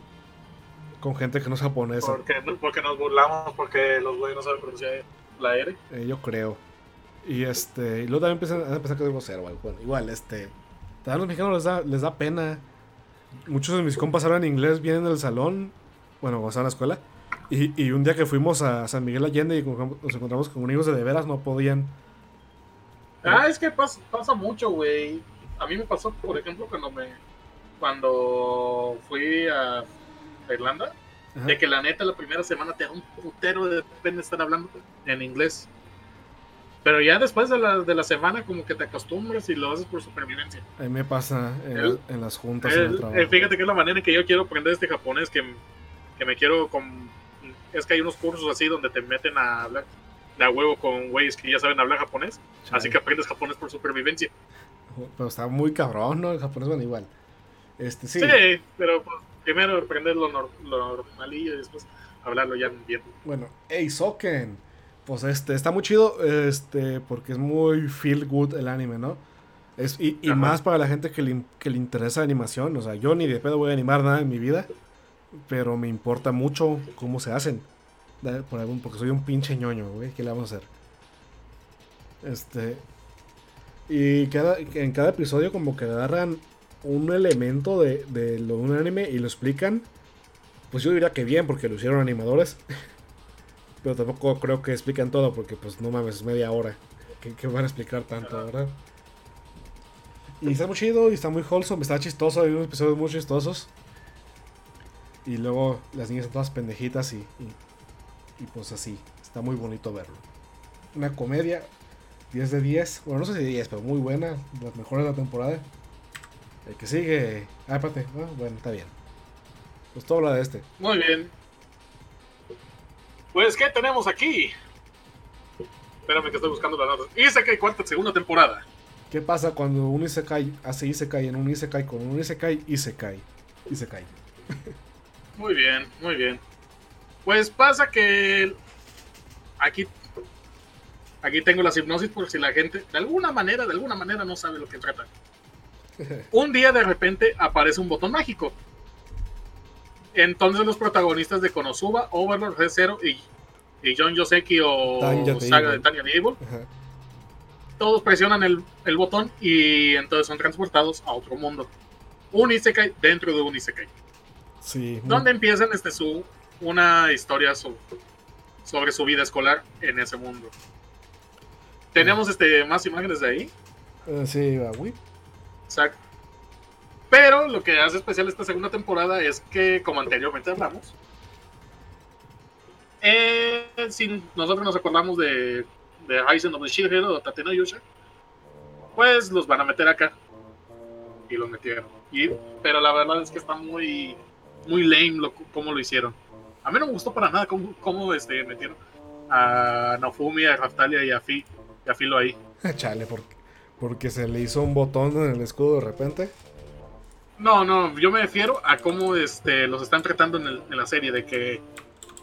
Con gente que no es japonesa. Porque, porque nos burlamos, porque los güeyes no saben pronunciar la R. Eh, yo creo. Y este. Y luego también empiezan a pensar que es grosero. Bueno, igual, este. También a los mexicanos les da, les da pena. Muchos de mis compas hablan inglés, vienen del salón. Bueno, cuando estaban en la escuela. Y, y un día que fuimos a San Miguel Allende y nos encontramos con amigos de de veras, no podían. Ah, es que pasa, pasa mucho, güey. A mí me pasó, por ejemplo, cuando me. Cuando fui a Irlanda, Ajá. de que la neta la primera semana te da un putero de pena estar hablando en inglés. Pero ya después de la, de la semana, como que te acostumbras y lo haces por supervivencia. A mí me pasa en, El- en las juntas. en el trabajo. eh, fíjate que es la manera en que yo quiero aprender este japonés que, que me quiero con es que hay unos cursos así donde te meten a hablar de a huevo con güeyes que ya saben hablar japonés Chale. así que aprendes japonés por supervivencia Pero está muy cabrón, ¿no? El japonés van igual. Este, sí. sí, pero pues, primero aprender lo, nor- lo normalillo y después hablarlo ya bien Bueno, Eisoken. Pues este, está muy chido, este, porque es muy feel good el anime, ¿no? Es, y y más para la gente que le, que le interesa animación. O sea, yo ni de pedo voy a animar nada en mi vida. Pero me importa mucho cómo se hacen. Por algún, porque soy un pinche ñoño, güey. ¿Qué le vamos a hacer? Este. Y cada, en cada episodio como que agarran un elemento de, de lo de un anime y lo explican. Pues yo diría que bien, porque lo hicieron animadores. Pero tampoco creo que explican todo, porque pues no mames, es media hora. ¿Qué, qué van a explicar tanto, verdad? Y está muy chido y está muy wholesome, está chistoso, hay unos episodios muy chistosos. Y luego las niñas son todas pendejitas y, y, y pues así, está muy bonito verlo. Una comedia, 10 de 10, bueno, no sé si 10, pero muy buena, las mejores de la temporada. El que sigue, ah, espérate, ah, bueno, está bien. Pues todo habla de este. muy bien pues qué tenemos aquí espérame que estoy buscando las notas que cuarta segunda temporada ¿Qué pasa cuando un Isekai hace Isekai en un Isekai con un Isekai Isekai? Isekai. Muy bien, muy bien. Pues pasa que aquí aquí tengo la hipnosis por si la gente de alguna manera, de alguna manera no sabe lo que trata. Un día de repente aparece un botón mágico. Entonces los protagonistas de Konosuba, Overlord, G0 y, y John Yoseki o Tanya Saga de Tanya the Evil, Ajá. todos presionan el, el botón y entonces son transportados a otro mundo. Un Isekai dentro de un Isekai. Sí. donde empiezan este su una historia so- sobre su vida escolar en ese mundo. Tenemos este más imágenes de ahí, eh, sí, va, güey. exacto. Pero lo que hace especial esta segunda temporada es que, como anteriormente hablamos, eh, si nosotros nos acordamos de, de Heisen of the Shield o Tateno Yusha, pues los van a meter acá. Y los metieron. Y, pero la verdad es que está muy, muy lame lo, cómo lo hicieron. A mí no me gustó para nada cómo, cómo este, metieron a Nofumi, a Raftalia y a, Fi, y a Filo ahí. Chale, porque, porque se le hizo un botón en el escudo de repente. No, no, yo me refiero a cómo este, los están tratando en, el- en la serie, de que,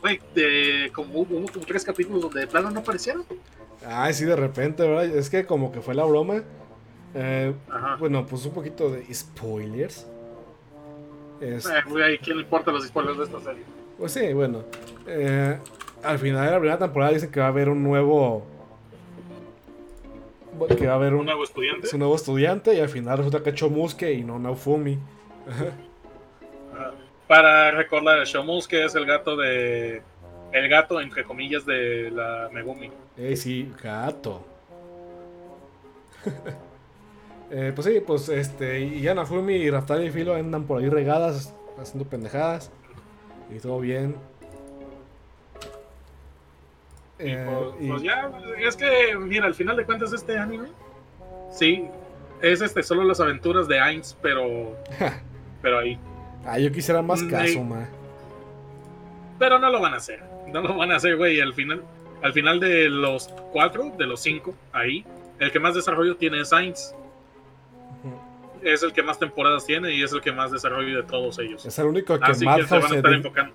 güey, de como hubo como tres capítulos donde de plano no aparecieron. Ay, sí, de repente, ¿verdad? Es que como que fue la broma. Eh, bueno, pues un poquito de spoilers. Es- Eh, güey, ¿a quién le importa los spoilers de esta serie? pues sí, bueno. eh, al final de la primera temporada dicen que va a haber un nuevo. Que va a haber Un un, nuevo estudiante. es un nuevo estudiante y al final resulta que es Chomuske y no Naofumi. Ah, Para recordar, Shomusuke es el gato de. El gato, entre comillas, de la Megumi. Ey, sí, gato. Eh, pues sí, pues este, y ya Nafumi y Raftali y Filo andan por ahí regadas, haciendo pendejadas. Y todo bien. Y Eh, pues, y- pues ya, es que, mira, al final de cuentas, este anime, sí, es este solo las aventuras de Ainz, pero. pero ahí. Ah, yo quisiera más Mm, caso, ma. Pero no lo van a hacer. No lo van a hacer, güey. Al final, al final de los cuatro, de los cinco, ahí, el que más desarrollo tiene es Sainz. Es el que más temporadas tiene y es el que más desarrollo de todos ellos. Es el único que Así que se van a estar enfocando.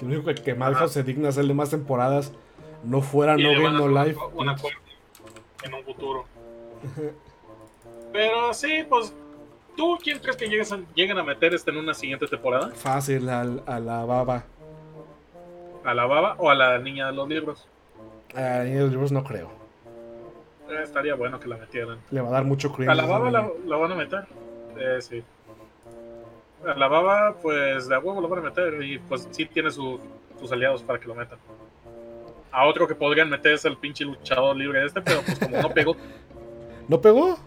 el único que Madhouse Ajá. se digna hacerle más temporadas. No fuera No hacer Life. una en un futuro. Pero sí, pues. ¿Tú quién crees que llegues a- lleguen a meter este en una siguiente temporada? Fácil a, la baba. ¿A la baba o a la niña de los libros? A los libros no creo. Eh, estaría bueno que la metieran. Le va a dar mucho cringe. A la baba la, niña. la van a meter. Eh, sí. A la baba, pues de a huevo lo van a meter. Y pues sí tiene su- sus aliados para que lo metan. A otro que podrían meter es el pinche luchador libre este, pero pues como no pegó, ¿No pegó?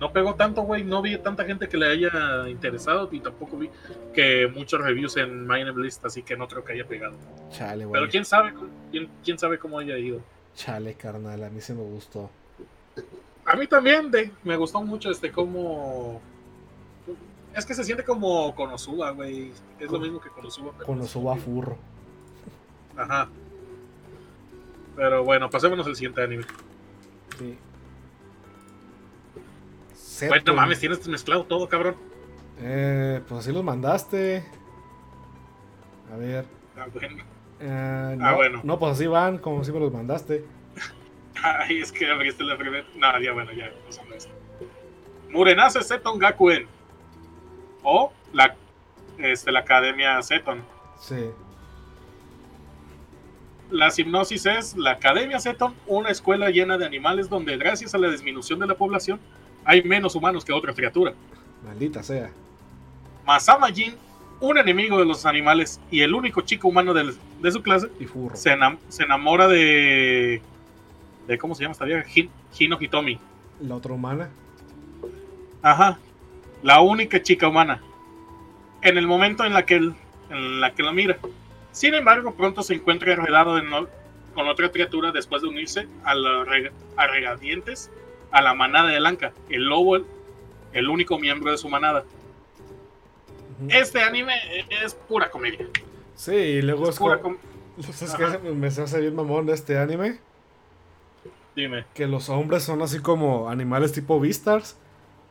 no pegó tanto, güey. No vi tanta gente que le haya interesado. Y tampoco vi que muchos reviews en Name List, así que no creo que haya pegado. Chale, güey. Pero quién sabe, quién, quién sabe cómo haya ido. Chale, carnal, a mí sí me gustó. A mí también, de, me gustó mucho este como... Es que se siente como Konosuba, güey. Es lo mismo que Konosuba. pero- Con suba furro. Ajá. Pero bueno, pasémonos al siguiente anime. Sí. No Seto. mames, tienes mezclado todo, cabrón. Eh, pues así los mandaste. A ver. Ah, bueno. eh, no, Ah, bueno. No, pues así van, como si me los mandaste. Ay, es que abriste la primera. No, ya bueno, ya pasando esto. Murenase Seton Gakuen. O la, este, la Academia Seton. Sí. La hipnosis es la Academia Seton, una escuela llena de animales donde gracias a la disminución de la población hay menos humanos que otra criatura. Maldita sea. Masama Jin, un enemigo de los animales y el único chico humano de, su clase, Y furro. se, enam- se enamora de, de. ¿Cómo se llama esta vieja? Hin- Hino Hitomi. La otra humana. Ajá. La única chica humana. En el momento en la que, él- en la, que la mira. Sin embargo, pronto se encuentra enredado no- con otra criatura después de unirse a, la a regadientes a la manada de Lanka. El lobo, el, el único miembro de su manada. Este anime es pura comedia. Sí, y luego es Pura como- com- ¿Sabes qué? Me se hace bien mamón de este anime. Dime. Que los hombres son así como animales tipo Beastars.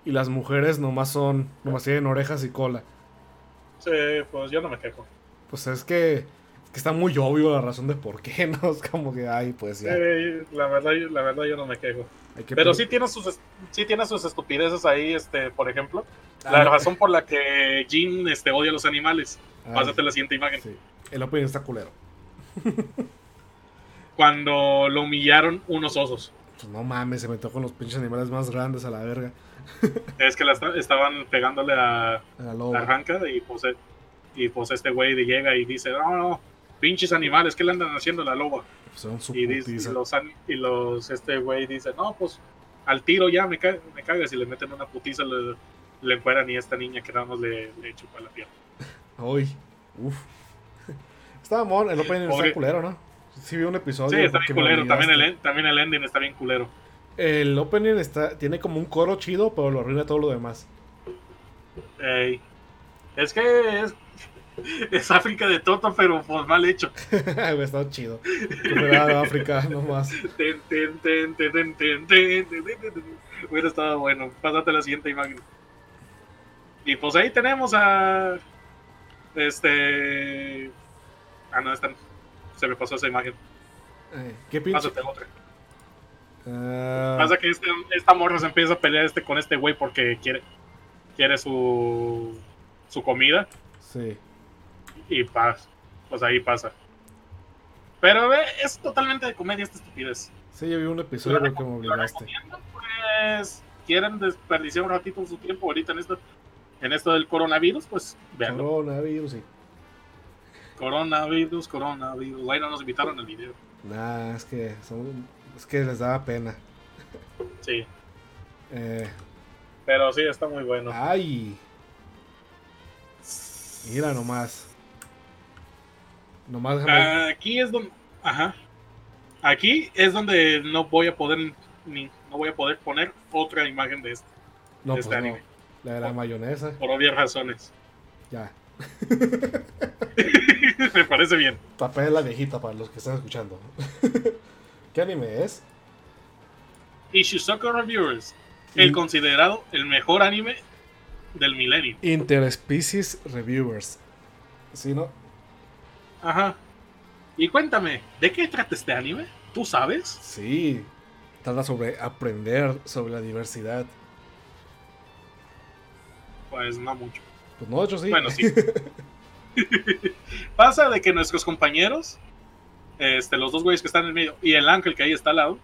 Y las mujeres nomás son. Nomás tienen orejas y cola. Sí, pues yo no me quejo. Pues es que. Es que está muy obvio la razón de por qué, ¿no? Es como que, ay, pues ya. Eh, la, verdad, yo- la verdad yo no me quejo. que Pero sí tiene sus, sí tiene sus estupideces ahí, este, por ejemplo. Ah, La no. razón por la que Jin este, odia a los animales. Ah, Pásate la siguiente imagen. sí. El opening está culero. Cuando lo humillaron unos osos. Pues no mames, se metió con los pinches animales más grandes a la verga. Es que la esta- estaban pegándole a, A la loba. Ranka y pues, eh, y pues este güey llega y dice, no, no, pinches animales, ¿qué le andan haciendo a la loba? Pues son Y, dice, y los, y los, este güey dice, no, pues al tiro ya me, ca me cagas y le meten una putiza, le, le encueran y esta niña que nada más le, le chupa la piel. Uy, uf. Está mamón, el opening Pobre- está culero, ¿no? Sí vi un episodio. Sí, está bien culero, también el, también el ending está bien culero. El opening está, tiene como un coro chido, pero lo arruina todo lo demás. Ey. Es que es, es África de Toto, pero pues mal hecho. Está chido. África, nomás. Hubiera estado bueno. Pásate la siguiente imagen. Y pues ahí tenemos a. Este. Ah, no, esta. Se me pasó esa imagen. ¿Qué pinche? Pásate otra. Pasa que este, esta morra se empieza a pelear este, con este güey porque quiere, quiere su, su comida. Sí y pasa. Pues ahí pasa. Pero eh, es totalmente de comedia esta estupidez. Sí, yo vi un episodio que me obligaste. pues, quieren desperdiciar un ratito su tiempo ahorita en esto, en esto del coronavirus, pues veanlo. Coronavirus, sí. Coronavirus, coronavirus. Bueno, nos invitaron al video. Nah, es que, son- es que les daba pena. Sí, Eh, pero sí, está muy bueno. ay, mira nomás. Nomás déjame. Aquí es donde. Ajá. Aquí es donde no voy a poder ni no voy a poder poner otra imagen de esto, no, de pues este no. anime. La de la mayonesa. Por obvias razones. Ya. Me parece bien. Tapé la viejita para los que están escuchando. ¿Qué anime es? Ishizoku Reviewers. El considerado el mejor anime del milenio. Interspecies Reviewers. ¿Sí, no? Ajá. Y cuéntame, ¿de qué trata este anime? ¿Tú sabes? Sí. Trata sobre aprender sobre la diversidad. Pues no mucho. Pues no, yo sí. Bueno, sí. Pasa de que nuestros compañeros, este, los dos güeyes que están en el medio y el ángel que ahí está al lado,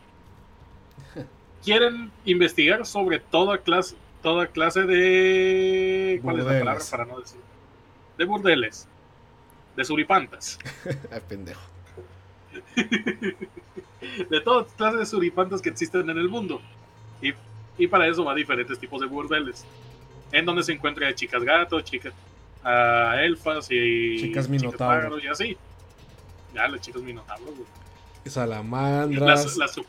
quieren investigar sobre toda clase, toda clase de. ¿Cuál es la Burdeles. palabra para no decir? De burdeles. De suripantas. Ay, pendejo. De todas clases de suripantas que existen en el mundo. Y, y para eso va a diferentes tipos de burdeles. En donde se encuentra chicas gato, chicas ah, elfas y Chicas minotauro. pájaro y así. Ya, las chicas minotauros, güey. Salamandras, Las, las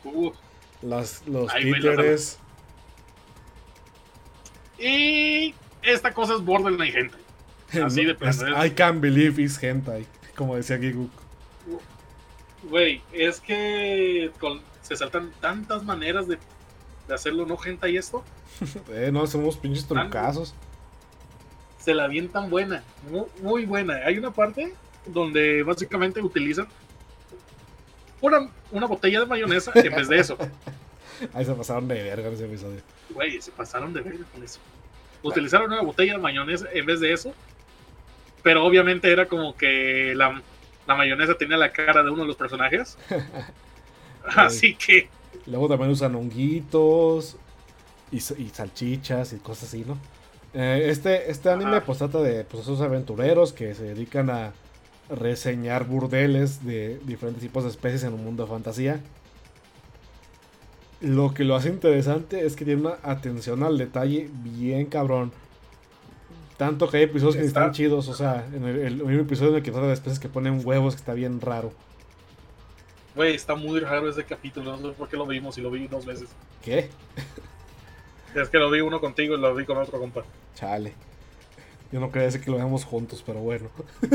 las, los Ay, títeres. Y esta cosa es borderline gente. Así de plano, I can't believe it's hentai. Como decía Giguk. Güey, es que con- se saltan tantas maneras de, de hacerlo no gente y esto. Eh, no, somos pinches trucazos. se la tan buena, muy, muy buena. Hay una parte donde básicamente utilizan una, una botella de mayonesa en vez de eso. Ahí se pasaron de verga en ese episodio. Güey, se pasaron de verga con eso. Utilizaron una botella de mayonesa en vez de eso. Pero obviamente era como que la, la mayonesa tenía la cara de uno de los personajes. Así que, Luego también usan honguitos y, salchichas y cosas así, ¿no? Eh, este, este anime pues trata de pues, esos aventureros que se dedican a reseñar burdeles de diferentes tipos de especies en un mundo de fantasía. Lo que lo hace interesante es que tiene una atención al detalle bien cabrón. Tanto que hay episodios que están chidos, o sea, en el, el mismo episodio en el que trata de especies que ponen huevos, que está bien raro. güey, está muy raro ese capítulo. No sé por qué lo vimos y lo vi dos veces. ¿Qué? Es que lo vi uno contigo y lo vi con otro compa. Chale. Yo no quería decir que lo veamos juntos, pero bueno.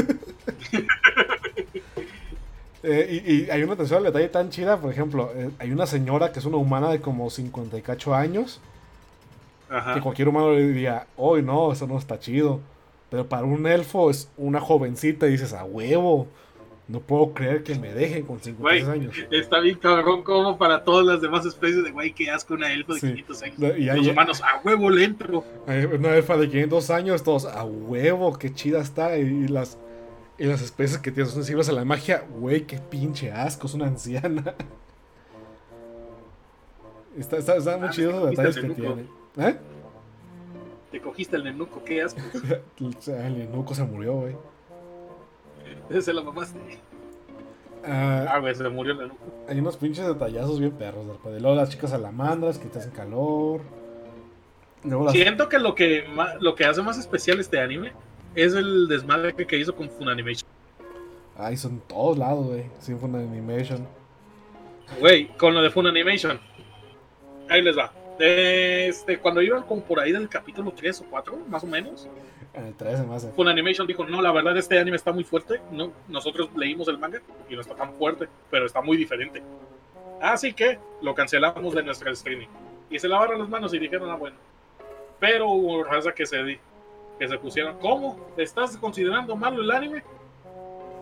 Eh, y, y hay una atención al detalle tan chida, por ejemplo, eh, hay una señora que es una humana de como 50 y cacho años, Ajá. que cualquier humano le diría, hoy no, eso no está chido. Pero para un elfo es una jovencita y dices, a huevo, no puedo creer que me dejen con 56 Güey, años. Está bien cabrón como para todas las demás especies de güey que asco una elfa de Sí. 500 años. No, y hay- Los humanos a huevo le entro. Una elfa de 500 años, todos a huevo, qué chida está. Y las, y las especies que tienen son sensibles a la magia, güey, qué pinche asco, es una anciana. Está, está, está muy Ah, chido los detalles que tiene. ¿Eh? Te cogiste el nenuco, qué asco. El enuco se murió, güey. Se la mamaste. Ah, Ah, güey, se murió el nenuco. hay unos pinches detallazos bien perros. de. Luego las chicas salamandras que te hacen calor. Las. Siento que lo que lo que hace más especial este anime es el desmadre que hizo con Funimation. Ay, son todos lados, güey. Sin animation. Güey, con lo de Funimation. Ahí les va. Este, cuando iban como por ahí del capítulo 3 o 4, más o menos, En el 13 más. eh. Funimation dijo, no, la verdad este anime está muy fuerte. No, nosotros leímos el manga y no está tan fuerte, pero está muy diferente. Así que lo cancelamos de nuestra streaming. Y se lavaron las manos y dijeron, ah, bueno. Pero hubo raza que se, di- que se pusieron, ¿cómo? ¿Estás considerando malo el anime?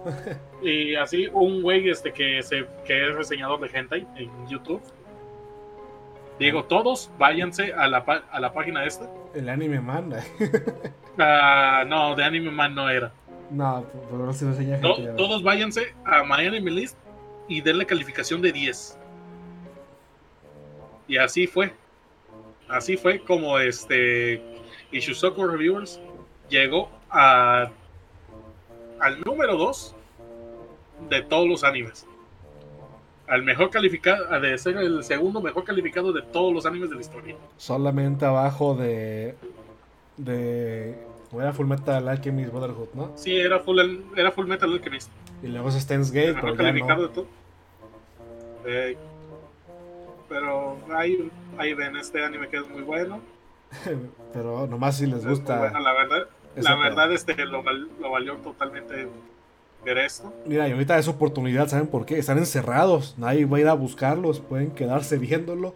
y así un güey este que se que es reseñador de hentai en YouTube. Digo, todos váyanse a la, a la página esta. El anime man. uh, no, de anime man no era. No, pero no se enseña no, Todos váyanse a My Anime List y denle calificación de 10. Y así fue. Así fue como este Ishuzoku Reviewers llegó a, al número 2 de todos los animes. Al mejor calificado, de ser el segundo mejor calificado de todos los animes de la historia. Solamente abajo de. de. Era Full Metal Alchemist Brotherhood, ¿no? Sí, era Full, era full Metal Alchemist. Y luego es Steins Gate, pero calificado de todo. Eh, pero ahí, ahí ven este anime que es muy bueno. pero nomás si les gusta. la verdad, la verdad este, lo, lo valió totalmente ver esto. Mira, y ahorita es oportunidad, ¿saben por qué? Están encerrados, nadie va a ir a buscarlos, pueden quedarse viéndolo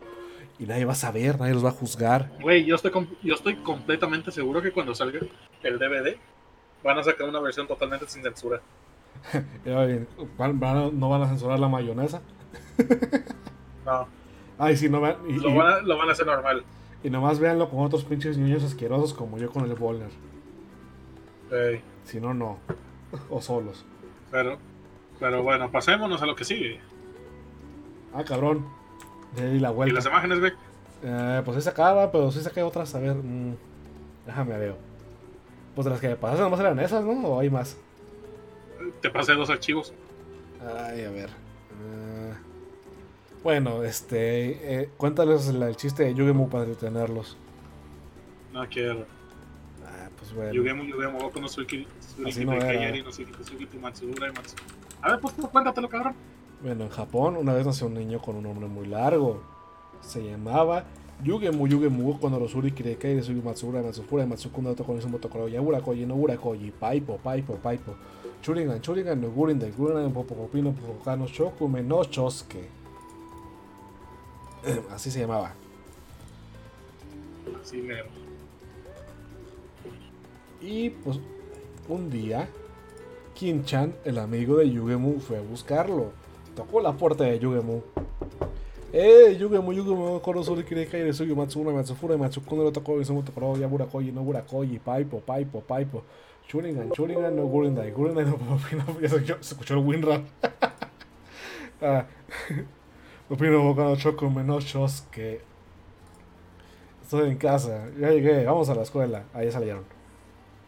y nadie va a saber, nadie los va a juzgar. Güey, yo estoy, yo estoy completamente seguro que cuando salga el DVD van a sacar una versión totalmente sin censura. ¿No van a censurar la mayonesa? no. Ay, sí, no van, lo, van a, lo van a hacer normal. Y nomás véanlo con otros pinches niños asquerosos como yo con el Volner. Si no, no. O solos. Pero, pero bueno, pasémonos a lo que sigue. Ah, cabrón. De la vuelta. ¿Y las imágenes, ve Eh, pues se acaba, pero sí saqué otras. A ver, mm, déjame ver. Pues de las que me pasaste nomás eran esas, ¿no? ¿O hay más? Te pasé dos archivos. Ay, a ver. Uh, bueno, este. Eh, cuéntales el, chiste de Yugemu para detenerlos. No quiero. Pues bueno. Yugemu, Yugemu, Goku no Suriki, no Kayari, no Suiki, Suiki, Matsura, Matsura. A ver, pues cuéntatelo, cabrón. Bueno, en Japón una vez nació un niño con un nombre muy largo. Se llamaba Yugemu Yugemu Konorosuri Kirekai de Sugi Matsura Matsufura Matsukunda Otokonisu Motokoro Yabura Koji no Urakoji Paipo Paipo Paipo Churingan Churingan no Gurin de Gurin Popopino Popokano Shokume no Chosuke Así se llamaba. Así mero. Y pues un día, Kin-chan, el amigo de Yugemu, fue a buscarlo. Tocó la puerta de Yugemu. ¡Eh! Yugemu, Yugemu, Korosuri Kireka y Sugi Matsuna, Matsufura, Matsukune lo tocó y Sumo tocó Yabura Koji, no Burakoyi, Paipo, Paipo, Paipo. Churingan, Churingan, no Gurindai, Gurindai, no Ya se escuchó el Winrap. ah. Opino Bocano Choco menos que estoy en casa. Ya llegué, vamos a la escuela. Ahí salieron.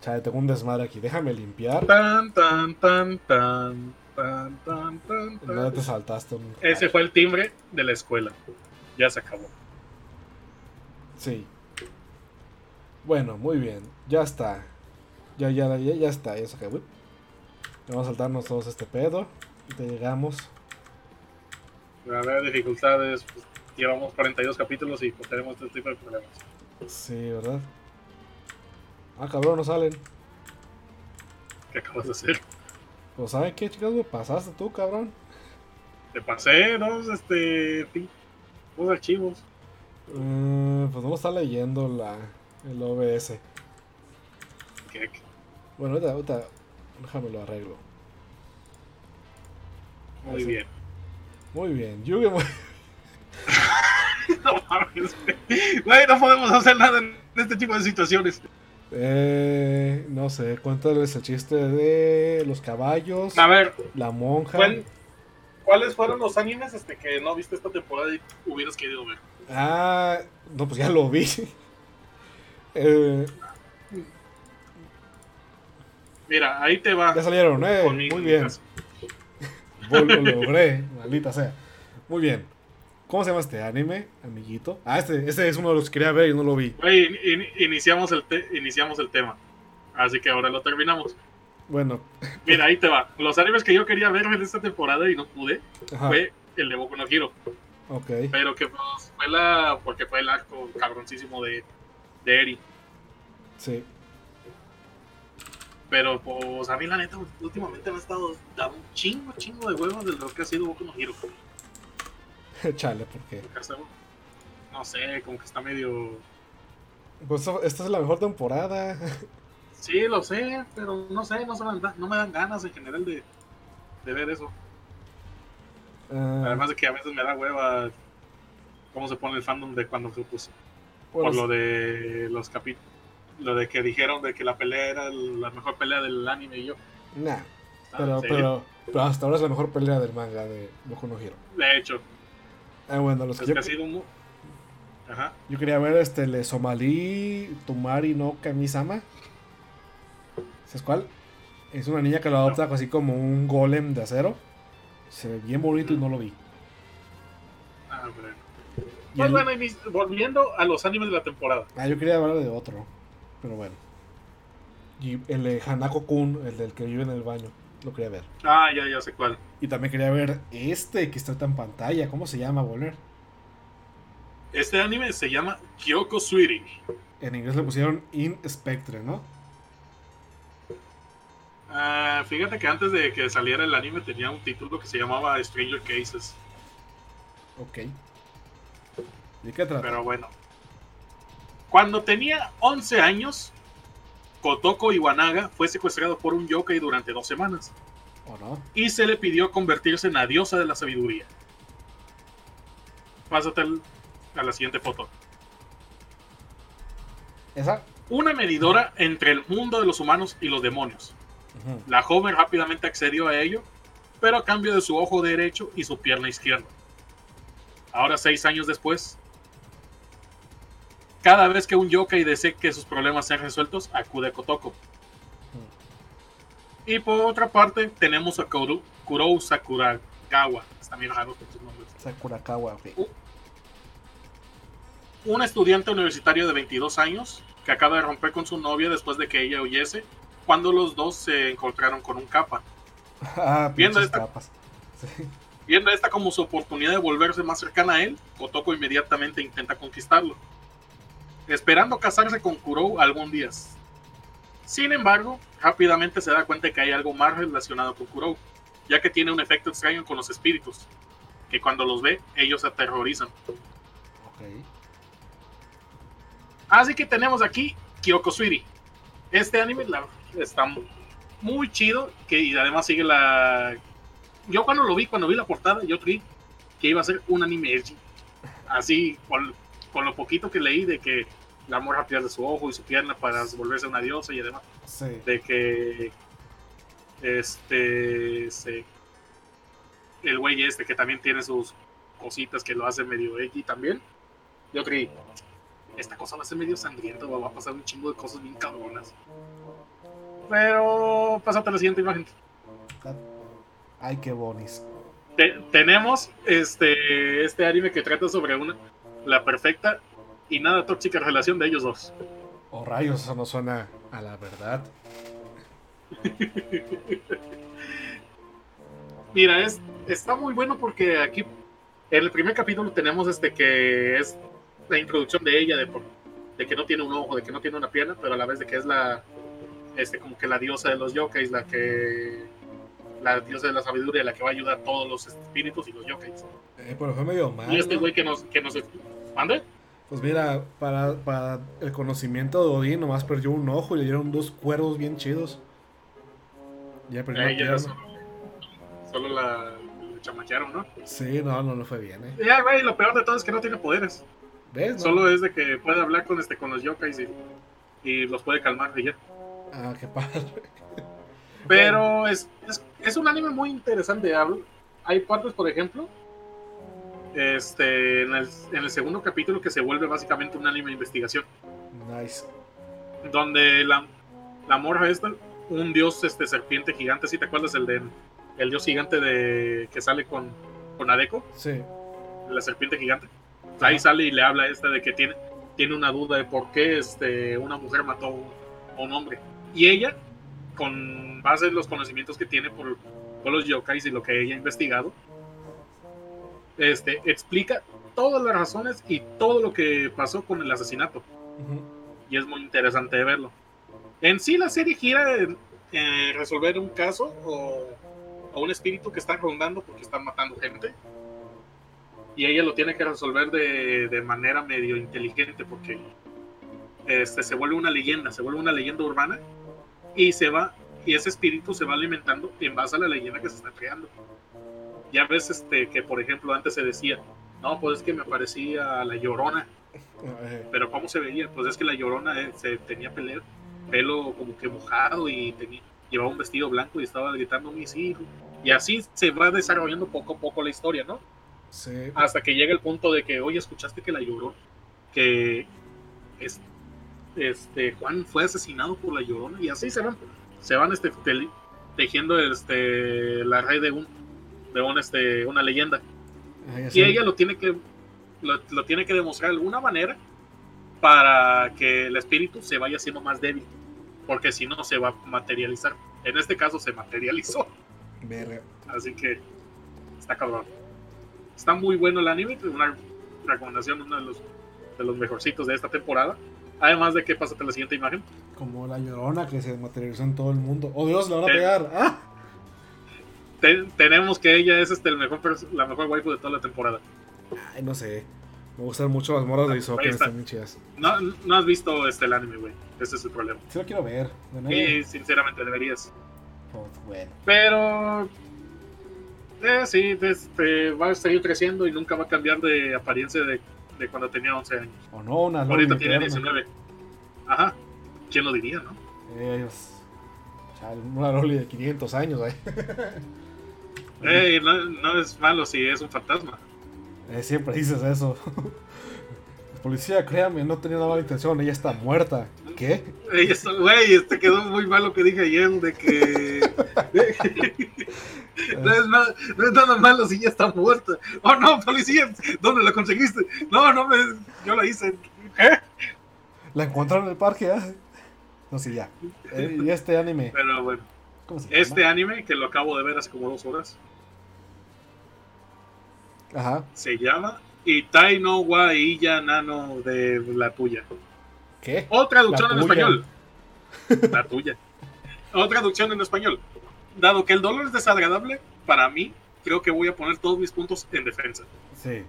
Chale, tengo un desmadre aquí. Déjame limpiar. Tan, tan, tan, tan, tan, tan, tan. No te saltaste. Ese fue el timbre de la escuela. Ya se acabó. Sí. Bueno, muy bien. Ya está. Ya, ya, ya, ya está. Ya se acabó. Vamos a saltarnos todos este pedo. Y te llegamos a ver dificultades, pues, llevamos 42 capítulos y pues, tenemos este tipo de problemas. Sí, ¿verdad? Ah, cabrón, no salen. ¿Qué acabas de hacer? Pues, ¿sabes qué, chicas? Me pasaste tú, cabrón. Te pasé dos, este. dos archivos. Uh, pues no está leyendo la, el OBS. ¿Qué? Bueno, ahorita, ahorita déjame lo arreglo. Muy bien. Muy bien, Yugemu. no mames, güey. No podemos hacer nada en este tipo de situaciones. Eh, no sé, cuéntales el chiste de los caballos. A ver, la monja. ¿Cuáles fueron los animes este, que no viste esta temporada y hubieras querido ver? Ah, no, pues ya lo vi. eh, Mira, ahí te va. Ya salieron, eh. Muy bien lo logré, maldita sea. Muy bien. ¿Cómo se llama este anime, amiguito? Ah, este, este es uno de los que quería ver y no lo vi. iniciamos, el iniciamos el tema. Así que ahora lo terminamos. Bueno. Mira, ahí te va. Los animes que yo quería ver en esta temporada y no pude fue el de Boku no Hero. Ok. Pero que pues, fue la. Porque fue el arco cabroncísimo de, de Eri. Sí. Pero pues a mí la neta últimamente me ha estado dando un chingo, chingo de huevos de lo que ha sido Boku no Hero. Chale, ¿por qué? No sé, como que está medio... Pues esta es la mejor temporada. Sí, lo sé, pero no sé, no, se me, dan- no me dan ganas en general de, de ver eso. Ah, Además de que a veces me da hueva cómo se pone el fandom de cuando se puso. bueno, por lo de los capítulos. Lo de que dijeron de que la pelea era la mejor pelea del anime y yo. nah, "Ah, pero, ¿en serio?". pero, pero hasta ahora es la mejor pelea del manga de Boku no Hero. De hecho, Ah, bueno, los es que yo, que ha sido un... Ajá. yo quería ver este, el de Somali Tumari no Kamisama. ¿Sabes cuál? Es una niña que lo adopta así como un golem de acero. Se ve bien bonito y no lo vi. Ah, bueno. Pues el- bueno, y mis- volviendo a los animes de la temporada. Ah, yo quería hablar de otro, pero bueno. Y el de Hanako-kun, el del que vive en el baño, lo quería ver. Ah, ya, ya sé cuál. Y también quería ver este que está en pantalla, ¿cómo se llama, Bonner? Este anime se llama Kyoko Sweetie. En inglés le pusieron In Spectre, ¿no? Ah, fíjate que antes de que saliera el anime tenía un título que se llamaba Stranger Cases. Ok. ¿De qué trata? Pero bueno. Cuando tenía 11 años, Kotoko Iwanaga fue secuestrado por un yokai durante dos semanas ¿O no? y se le pidió convertirse en la diosa de la sabiduría. Pásate al- a la siguiente foto. ¿Esa? Una medidora entre el mundo de los humanos y los demonios. La joven rápidamente accedió a ello, pero a cambio de su ojo derecho y su pierna izquierda. Ahora, seis años después, cada vez que un yokai desee que sus problemas sean resueltos, acude a Kotoko. Y por otra parte, tenemos a Kuro, Kurou Sakuragawa. Están bien raros estos nombres. Sakurakawa, ok. Un estudiante universitario de 22 años que acaba de romper con su novia después de que ella huyese cuando los dos se encontraron con un capa. Ah, Viendo esta-. Sí. Viendo esta como su oportunidad de volverse más cercana a él, Kotoko inmediatamente intenta conquistarlo, esperando casarse con Kurou algún día. Sin embargo, rápidamente se da cuenta que hay algo más relacionado con Kurou, ya que tiene un efecto extraño con los espíritus, que cuando los ve, ellos se aterrorizan. Ok. Así que tenemos aquí Kyoko Sweetie. Este anime la- está muy chido, que y además sigue la... Yo cuando lo vi, cuando vi la portada, yo creí que iba a ser un anime edgy. Así, con, lo poquito que leí de que la morra pierde su ojo y su pierna para volverse una diosa y además Sí. de que este se- el güey este que también tiene sus cositas que lo hace medio edgy también. Yo creí, esta cosa va a ser medio sangrienta, va a pasar un chingo de cosas bien cabronas. Pero pásate a la siguiente imagen. Ay, qué bonis. Te- tenemos este, este anime que trata sobre una la perfecta y nada tóxica relación de ellos dos. O rayos, eso no suena a la verdad. Mira, es, está muy bueno porque aquí en el primer capítulo tenemos este que es la introducción de ella, de, por- de que no tiene un ojo, de que no tiene una pierna, pero a la vez de que es la, este, como que la diosa de los yokais, la que, la diosa de la sabiduría, la que va a ayudar a todos los espíritus y los yokais. Eh, pero fue medio mal. Y este ¿no? güey que nos, que nos, ¿mande? Pues mira, para, para el conocimiento de Odín nomás perdió un ojo y le dieron dos cuervos bien chidos. Ya perdió Ella pierna. solo, solo la, la chamaquearon, ¿no? Sí, no, no le fue bien, eh. Ya, güey, lo peor de todo es que no tiene poderes. ¿Ves? no? Solo es de que puede hablar con, este, con los yokais y, y los puede calmar y ya. Ah, qué padre. Pero es, es, es un anime muy interesante. hablo- Hay partes, por ejemplo, este, en, el, en el segundo capítulo que se vuelve básicamente un anime de investigación, Nice. donde la, la morra esta, un dios este, serpiente gigante, si te acuerdas, el de el dios gigante de que sale con, con Adeko, Sí. la serpiente gigante. Ahí sale y le habla a esta de que tiene, tiene una duda de por qué este, una mujer mató a un hombre. Y ella, con base en los conocimientos que tiene por, por los yokais y lo que ella ha investigado, este, explica todas las razones y todo lo que pasó con el asesinato. Y es muy interesante verlo. En sí, la serie gira en eh, resolver un caso o, o un espíritu que está rondando porque están matando gente. Y ella lo tiene que resolver de, de manera medio inteligente porque este, se vuelve una leyenda, se vuelve una leyenda urbana y se va, y ese espíritu se va alimentando en base a la leyenda que se está creando. Ya ves este, que, por ejemplo, antes se decía, no, pues es que me parecía la llorona. Eh, Pero ¿cómo se veía? Pues es que la llorona eh, se tenía pelo como que mojado y tenía, llevaba un vestido blanco y estaba gritando mis hijos. Y así se va desarrollando poco a poco la historia, ¿no? sí. Hasta que llega el punto de que, oye, escuchaste que la lloró, que es- este Juan fue asesinado por la llorona y así se van, se van este, tejiendo este la red de un de un, este, una leyenda. Ah, Y ella lo tiene que lo, lo tiene que demostrar de alguna manera para que el espíritu se vaya haciendo más débil, porque si no se va a materializar. En este caso se materializó, Verga. así que está cabrón. Está muy bueno el anime, una recomendación, uno de los de los mejorcitos de esta temporada. Además de que pásate la siguiente imagen. Como la llorona que se materializó en todo el mundo. Oh Dios, le van a pegar. ¡Ah! Te- tenemos que ella es este el mejor la mejor waifu de toda la temporada. Ay, no sé. Me gustan mucho las morras de Isoka, están bien chidas. No, no has visto este el anime, güey. Ese es el problema. Sí lo quiero ver. de nuevo. Y sinceramente deberías. Pues, bueno. Pero eh, sí, este, va a seguir creciendo y nunca va a cambiar de apariencia de, de cuando tenía 11 años. O no, una loli Ahorita tiene eterna. 19. Ajá. ¿Quién lo diría, no? Ellos. Una loli de 500 años, eh. Ey, no, no es malo si es un fantasma. Eh, siempre dices eso. Policía, créame, no tenía una mala intención, ella está muerta. ¿Qué? Ey, eso- Güey, este quedó muy mal lo que dije ayer de que. no, es nada, no es nada malo si ya está muerta. Oh no, policía, ¿dónde la conseguiste? No, no me. Yo la hice. ¿Eh? La encontraron en el parque, ¿eh? No sé, ya. Eh, y este anime, Pero bueno. ¿cómo se llama? Este anime, que lo acabo de ver hace como dos horas, Ajá. se llama Itai no wa Iya Nano de la tuya. ¿Qué? O traducción en español. La tuya. O traducción en español. Dado que el dolor es desagradable, para mí, creo que voy a poner todos mis puntos en defensa. Sí.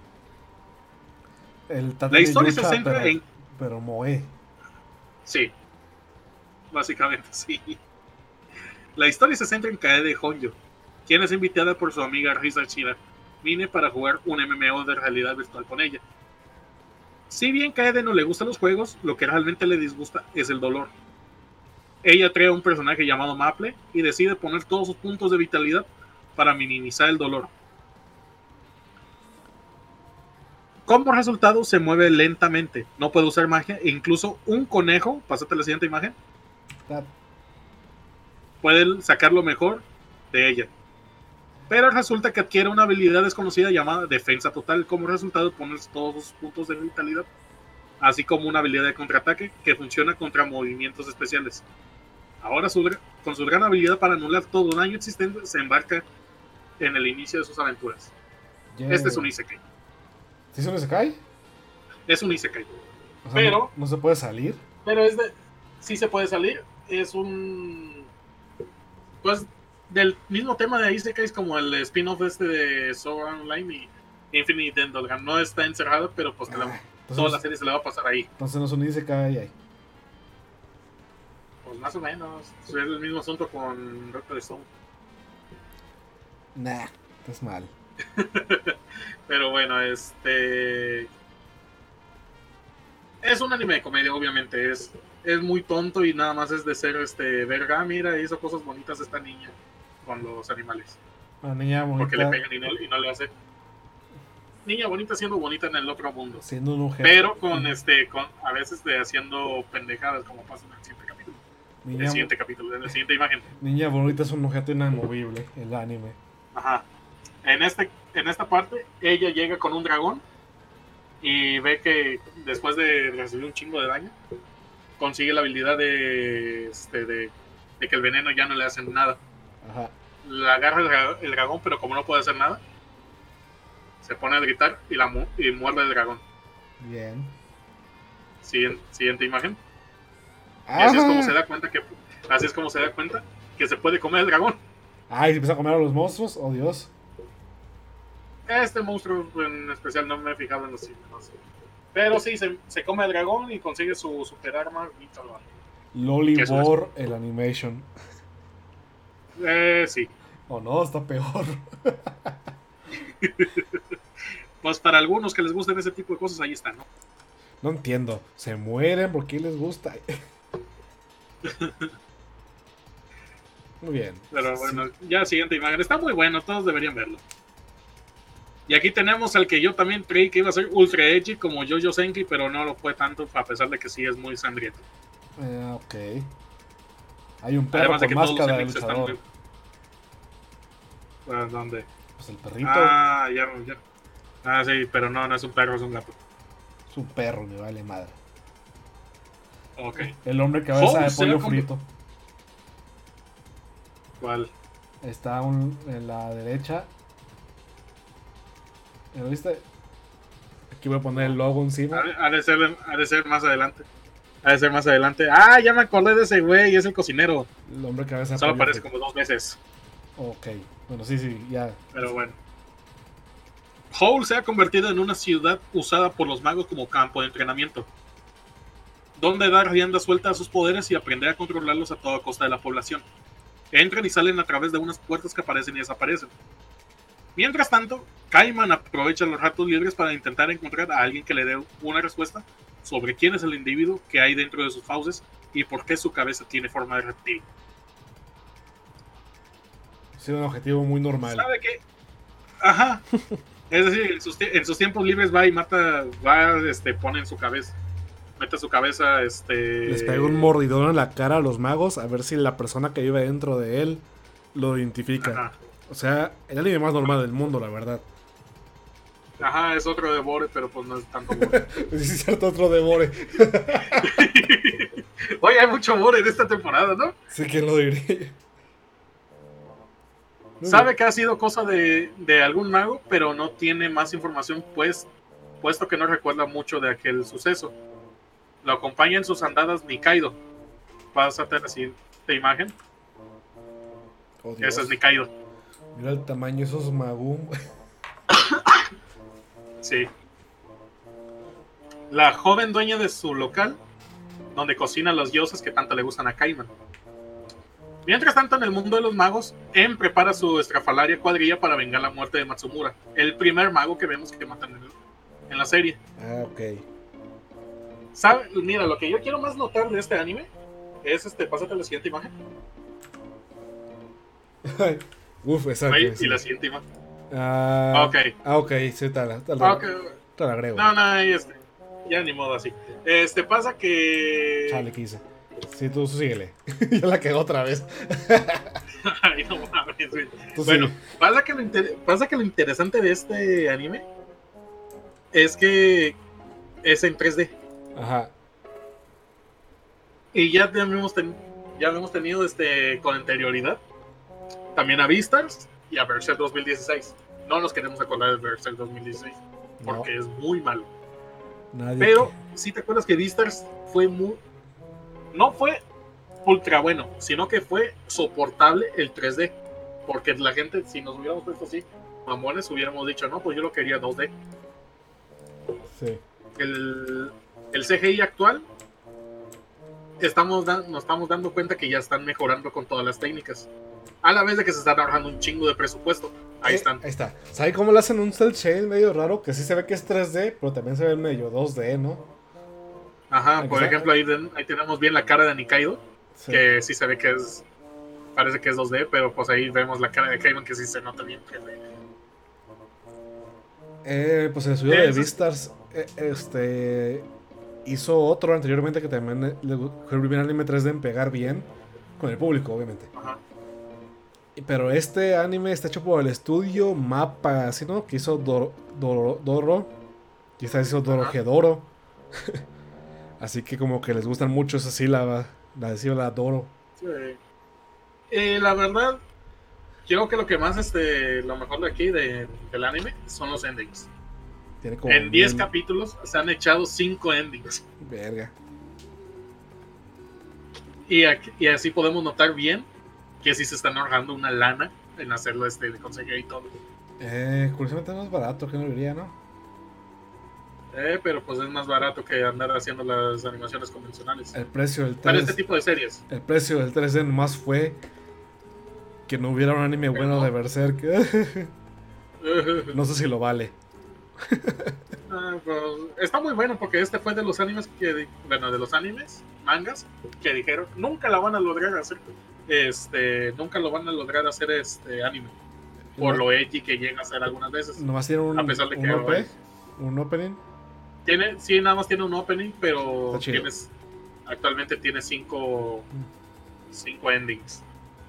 El La historia se centra pero, en. pero Moe. Sí. Básicamente, sí. La historia se centra en Kaede Honjo, quien es invitada por su amiga Risa Shira Mine para jugar un MMO de realidad virtual con ella. Si bien Kaede no le gustan los juegos, lo que realmente le disgusta es el dolor. Ella crea un personaje llamado Maple y decide poner todos sus puntos de vitalidad para minimizar el dolor. Como resultado, se mueve lentamente, no puede usar magia e incluso un conejo, pásate a la siguiente imagen, puede sacar lo mejor de ella. Pero resulta que adquiere una habilidad desconocida llamada defensa total. Como resultado, pones todos sus puntos de vitalidad, así como una habilidad de contraataque que funciona contra movimientos especiales. Ahora, su con su gran habilidad para anular todo daño existente, se embarca en el inicio de sus aventuras. yeah. Este es un Isekai. ¿Sí se se cae? Es un Isekai. O sea, Pero- no, no se puede salir. Pero es de. Sí se puede salir. Es un. Pues del mismo tema de Isekai es como el spin-off este de Sword Online y Infinite Endolgan. No está encerrado, pero pues la- Ah, toda la serie se le va a pasar ahí. entonces no es un Isekai ahí. Pues más o menos. Es el mismo asunto con Doctor Stone. Nah, es mal. Pero bueno, este. Es un anime de comedia, obviamente. Es, es muy tonto y nada más es de ser este. Verga, mira, hizo cosas bonitas esta niña con los animales. Una niña porque le bonita pegan y no, y no le hace. Niña bonita siendo bonita en el otro mundo. siendo un objeto. Pero con este, con a veces de haciendo pendejadas como pasa en el siguiente capítulo. El niña, siguiente capítulo, en la siguiente imagen. niña bonita es un objeto inamovible, el anime. Ajá. En este, en esta parte, ella llega con un dragón y ve que después de recibir un chingo de daño, consigue la habilidad de, este, de, de que el veneno ya no le hace nada. Ajá. La agarra el, dra- el dragón, pero como no puede hacer nada, se pone a gritar y, la mu- y muerde el dragón. Bien. Siguiente, siguiente imagen. Y así es como se da cuenta que así es como se da cuenta que se puede comer el dragón. Ay, se empieza a comer a los monstruos. Oh Dios. Este monstruo en especial no me he fijado en los signos. Pero sí, se, se come el dragón y consigue su super arma Lolibor, el animation. Eh, sí. O no, está peor. pues para algunos que les gusten ese tipo de cosas, ahí está, ¿no? No entiendo. ¿Se mueren? ¿Por qué les gusta? muy bien. Pero bueno, ya siguiente imagen. Está muy bueno, todos deberían verlo. Y aquí tenemos al que yo también creí que iba a ser ultra edgy como Jojo Senki, pero no lo fue tanto, a pesar de que sí es muy sangriento. Eh, ok. Hay un perro con máscara de luchador. Muy... ¿Dónde? Pues el perrito. Ah, ya, ya. Ah, sí, pero no, no es un perro, es un gato. Es un perro, me vale madre. Ok. El hombre que cabeza de pollo frito. ¿Cuál? Está un, en la derecha ¿Lo viste? Aquí voy a poner el logo encima. Ha de, ser, ha de ser más adelante. Ha de ser más adelante. Ah, ya me acordé de ese güey, es el cocinero. El hombre que cabeza Solo aparece como dos veces. Ok, bueno, sí, sí, ya. Pero bueno. Howl se ha convertido en una ciudad usada por los magos como campo de entrenamiento, donde dar rienda suelta a sus poderes y aprender a controlarlos a toda costa de la población. Entran y salen a través de unas puertas que aparecen y desaparecen. Mientras tanto, Cayman aprovecha los ratos libres para intentar encontrar a alguien que le dé una respuesta sobre quién es el individuo que hay dentro de sus fauces y por qué su cabeza tiene forma de reptil. Sí, un objetivo muy normal. ¿Sabe qué? Ajá. es decir, en sus, tiempos libres va y mata, va, este, pone en su cabeza, mete su cabeza, este... Les pega un mordidón en la cara a los magos a ver si la persona que vive dentro de él lo identifica. Ajá. O sea, el anime más normal del mundo, la verdad. Ajá, es otro de pero pues no es tanto Bore. es cierto, otro de Bore. Oye, hay mucho Bore en esta temporada, ¿no? Sí, ¿quién lo diría? Sabe que ha sido cosa de, de, algún mago, pero no tiene más información, pues, puesto que no recuerda mucho de aquel suceso. Lo acompaña en sus andadas Nikaido. Pásate la siguiente imagen. Oh, Ese es Nikaido. Mira el tamaño de esos magum. sí. La joven dueña de su local, donde cocina los dioses que tanto le gustan a Kaiman. Mientras tanto, en el mundo de los magos, En prepara su estrafalaria cuadrilla para vengar la muerte de Matsumura, el primer mago que vemos que matan en, la serie. Ah, ok. ¿Sabe? Mira, lo que yo quiero más notar de este anime es este. Pásate la siguiente imagen. Uf, exacto. Y la siguiente imagen. Ah, ok. Ah, ok, sí, tal. tal, ah, Te la agrego. No, no, este, ya ni modo así. Este pasa que. Chale, quise. Sí, tú síguele. ya la quedó otra vez. Ay, no mames, Bueno, pasa que, lo pasa que lo interesante de este anime es que es en 3D. Ajá. Y ya hemos, ya hemos tenido este con anterioridad también a Vistars y a Berserk 2016. No nos queremos acordar de Berserk 2016 porque es muy malo. Pero si te acuerdas que Vistars fue muy. No fue ultra bueno, sino que fue soportable el 3D. Porque la gente, si nos hubiéramos puesto así, mamones, hubiéramos dicho, no, pues yo lo quería 2D. Sí. El, el CGI actual, estamos nos estamos dando cuenta que ya están mejorando con todas las técnicas a la vez de que se está trabajando un chingo de presupuesto. Ahí eh, están. Ahí está. ¿Sabe cómo le hacen un cel shade medio raro? Que sí se ve que es 3D, pero también se ve medio 2D, ¿no? Ajá, por ejemplo, ahí, ahí, tenemos bien la cara de Nikaido, que sí se ve que es. Parece que es 2D, pero pues ahí vemos la cara de Kaiman que sí se nota bien. Eh, pues el estudio de Vistars eh, este, hizo otro anteriormente que también le fue el primer anime 3D en pegar bien con el público, obviamente. Ajá. Pero este anime está hecho por el estudio Mapa, ¿sí no? Que hizo Doro. Doro, y está hizo Dorojedoro. así que como que les gustan mucho esa sílaba. La decía la Doro. Sí. Eh, la verdad, creo que lo que más, este, lo mejor de aquí de, del anime son los endings. en 10 capítulos se han echado 5 endings. Verga. Y, y así podemos notar bien que sí se están ahorrando una lana en hacerlo este de conseguir y todo. Eh, curiosamente es más barato que no diría, ¿no? Eh, pero pues es más barato que andar haciendo las animaciones convencionales. El precio del 3 Para este tipo de series. El precio del 3D nomás fue que no hubiera un anime Pero bueno no. de Berserk. no sé si lo vale. Ah, pues, está muy bueno porque este fue de los animes que, bueno, de los animes, mangas, que dijeron, nunca la van a lograr hacer, este, nunca lo van a lograr hacer este anime, por lo edgy que llega a ser algunas veces. Nomás tiene un, A pesar de un que OP, hoy- un opening. Tiene, sí, nada más tiene un opening, pero tienes, actualmente tiene cinco, cinco endings,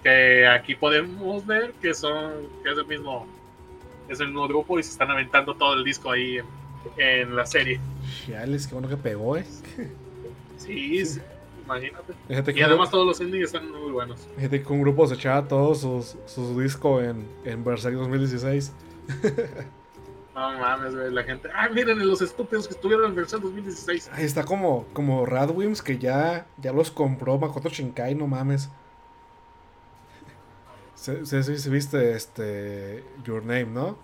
que aquí podemos ver que son, que es el mismo, es el mismo grupo y se están aventando todo el disco ahí en, en la serie. Chales, qué bueno que pegó, eh. Sí, sí, imagínate. Fíjate Y además todos los endings están muy buenos. fíjate que un grupo se echaba todos sus, sus discos en, en Berserk 2016. No mames, güey, la gente. Ah, miren los estúpidos que estuvieron en versión 2016. Ahí está como, como Radwimps que ya, ya los compró Makoto Shinkai, no mames. Se, se, se- se viste este Your Name. No.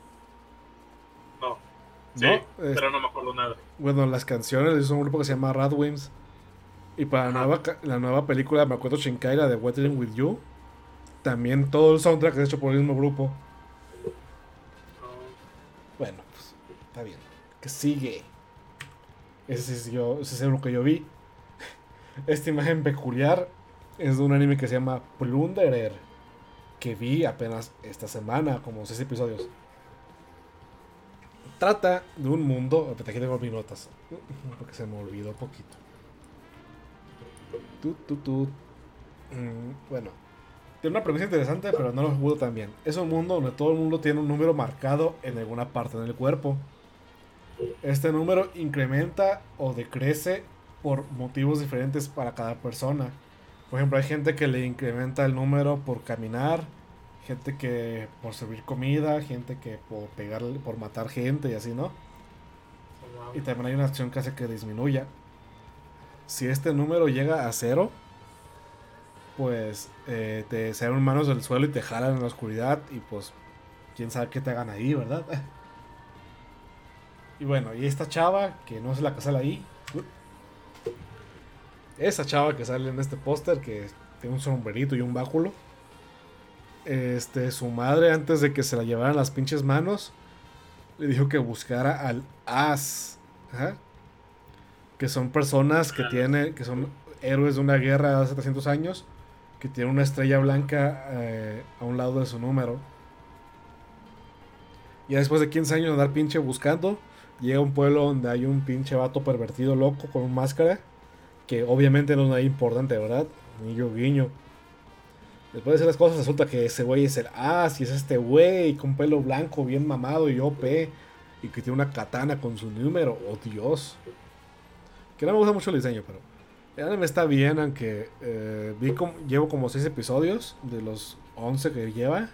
Sí, No, pero no me acuerdo nada. Bueno, las canciones es un grupo que se llama Radwimps. Y para la nueva, la nueva película de Makoto Shinkai, la de Weathering With You, también todo el soundtrack es hecho por el mismo grupo. Bueno, pues está bien. Que sigue. Ese es, yo, ese es lo que yo vi. Esta imagen peculiar es de un anime que se llama Plunderer. Que vi apenas esta semana, como 6 episodios. Trata de un mundo. Aquí tengo mis notas. Porque se me olvidó poquito. Tu, tu, tu. Mm, bueno. Tiene una premisa interesante, pero no lo pudo tan bien. Es un mundo donde todo el mundo tiene un número marcado en alguna parte del cuerpo. Este número incrementa o decrece por motivos diferentes para cada persona. Por ejemplo, hay gente que le incrementa el número por caminar, gente que por servir comida, gente que por pegar, por matar gente y así, ¿no? Y también hay una acción que hace que disminuya. Si este número llega a cero, pues eh, te salen manos del suelo y te jalan en la oscuridad y pues quién sabe qué te hagan ahí, ¿verdad? Y bueno, y esta chava, que no es la que sale ahí. Esa chava que sale en este póster, que tiene un sombrerito y un báculo. Este, su madre, antes de que se la llevaran las pinches manos, le dijo que buscara al As. Ajá. Que son personas que tienen, que son héroes de una guerra de hace 700 años, que tienen una estrella blanca eh, a un lado de su número. Y después de 15 años de andar pinche buscando, llega a un pueblo donde hay un pinche vato pervertido loco con una máscara, que obviamente no es nada importante, ¿verdad? Guiño, guiño. Después de hacer las cosas, resulta que ese güey es el As, y es este güey con pelo blanco, bien mamado y OP, y que tiene una katana con su número. Oh Dios. Que no me gusta mucho el diseño, pero el anime está bien, aunque eh, vi como, llevo como 6 episodios de los 11 que lleva.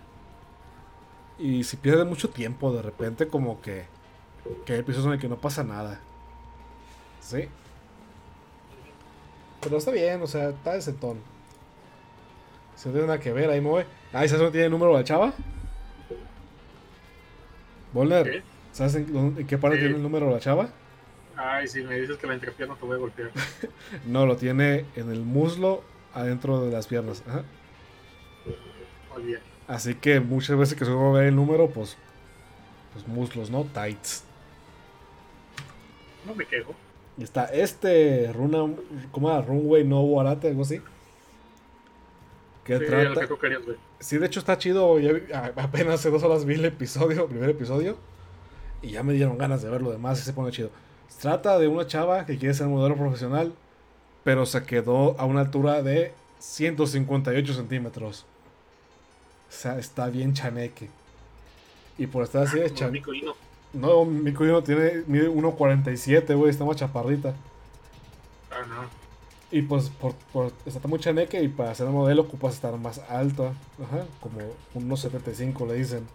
Y si pierde mucho tiempo, de repente como que, que hay episodios en el que no pasa nada. Sí. Pero está bien, o sea, está decentón. Si no tiene nada que ver, ahí voy. Ah, ¿y ¿sabes dónde tiene el número la chava? Volner, ¿Qué? ¿sabes en, qué parte Sí. tiene el número la chava? Ay, si me dices que la entrepierna te voy a golpear. No, lo tiene en el muslo, adentro de las piernas. Ajá. Muy bien. Así que muchas veces que se va a ver el número, pues, pues muslos, ¿no? Tights. No me quejo. Y está este Runa, ¿cómo era? Runway no Warate, algo así. Que Sí, trata. lo que tú querías ver. Sí, de hecho está chido. apenas hace dos horas vi el episodio, el primer episodio. Y ya me dieron ganas de ver lo demás y se pone chido. Se trata de una chava que quiere ser modelo profesional, pero se quedó a una altura de 158 centímetros. O sea, está bien chaneque. Y por estar así de Como chaneque. Nico Hino. No, mi cuñado tiene mide 1.47, güey, está más chaparrita. Ah, no. Y pues por, por está muy chaneque y para ser modelo ocupas estar más alta. Ajá, como unos 75 le dicen.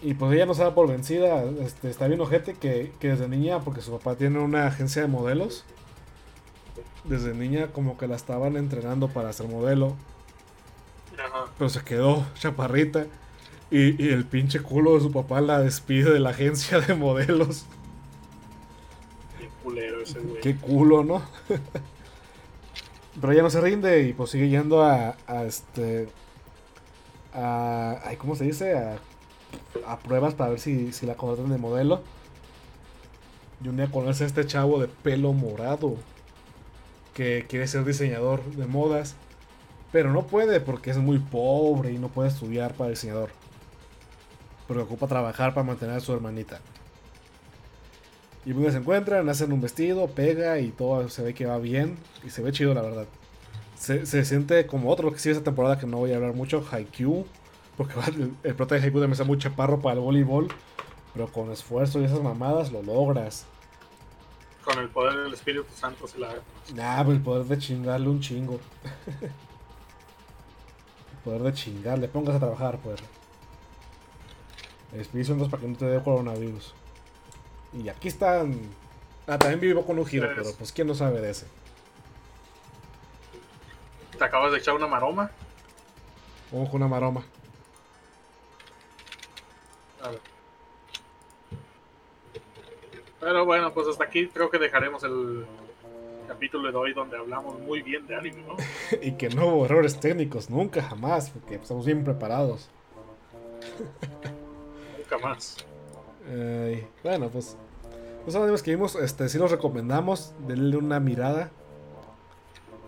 Y pues ella no se da por vencida. Este, está bien ojete que, que desde niña, porque su papá tiene una agencia de modelos. Desde niña como que la estaban entrenando para ser modelo. Ajá. Pero se quedó chaparrita. Y, y el pinche culo de su papá la despide de la agencia de modelos. Culero. Qué culo, ¿no? Pero ya no se rinde y pues sigue yendo a, a este. A, ay, ¿Cómo se dice? A, a pruebas para ver si, si la contratan de modelo. Y un día conoce a este chavo de pelo morado. Que quiere ser diseñador de modas. Pero no puede porque es muy pobre y no puede estudiar para diseñador. Pero ocupa trabajar para mantener a su hermanita. Y día se encuentran, hacen un vestido, pega y todo se ve que va bien. Y se ve chido, la verdad. Se, se siente como otro que sí esa temporada que no voy a hablar mucho, Haikyuu. Porque el, el prota de Haikyuu me está muy chaparro para el voleibol. Pero con esfuerzo y esas mamadas lo logras. Con el poder del Espíritu Santo se la Nah, pues el poder de chingarle un chingo. el poder de chingarle, pongas a trabajar, pues. El Espíritu Santo es para que no te dé coronavirus. Y aquí están. Ah, también vivo con un giro, pero pues quién no sabe de ese. Te acabas de echar una maroma. Con una maroma. A ver. Pero bueno, pues hasta aquí creo que dejaremos el capítulo de hoy donde hablamos muy bien de anime, ¿no? y que no hubo errores técnicos, nunca, jamás, porque estamos bien preparados. Nunca más. Bueno, pues. Los animes que vimos, este, sí los recomendamos. Denle una mirada.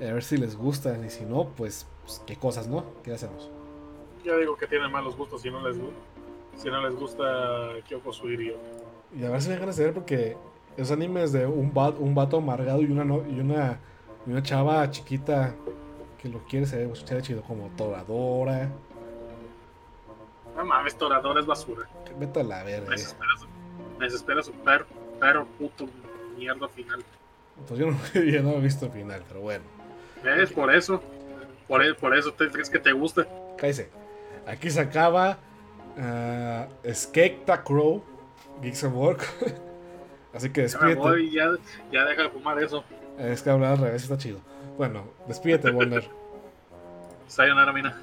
A ver si les gustan. Y si no, pues, pues, qué cosas, ¿no? ¿Qué hacemos? Ya digo que tienen malos gustos si no les gusta. Si no les gusta Kyoko Suirio. Y a ver si me ganas de ver porque esos animes de un, va- un vato amargado y una, no- y una y una chava chiquita que lo quiere se ve chido como Toradora. No mames, Torador es basura. Vete a la verga. Me desespera su, me desespera su perro puto mierda final. Pues yo no, yo no he visto el final, pero bueno. ¿Ves? Por eso. Por, e- por eso te crees que te gusta. Cállese. Aquí se acaba uh, the Crow, Geeks at Work. Así que despídete. voy, ya, ya deja de fumar eso. Es que hablar al revés está chido. Bueno, despídete, Warner. Sayonara, mina.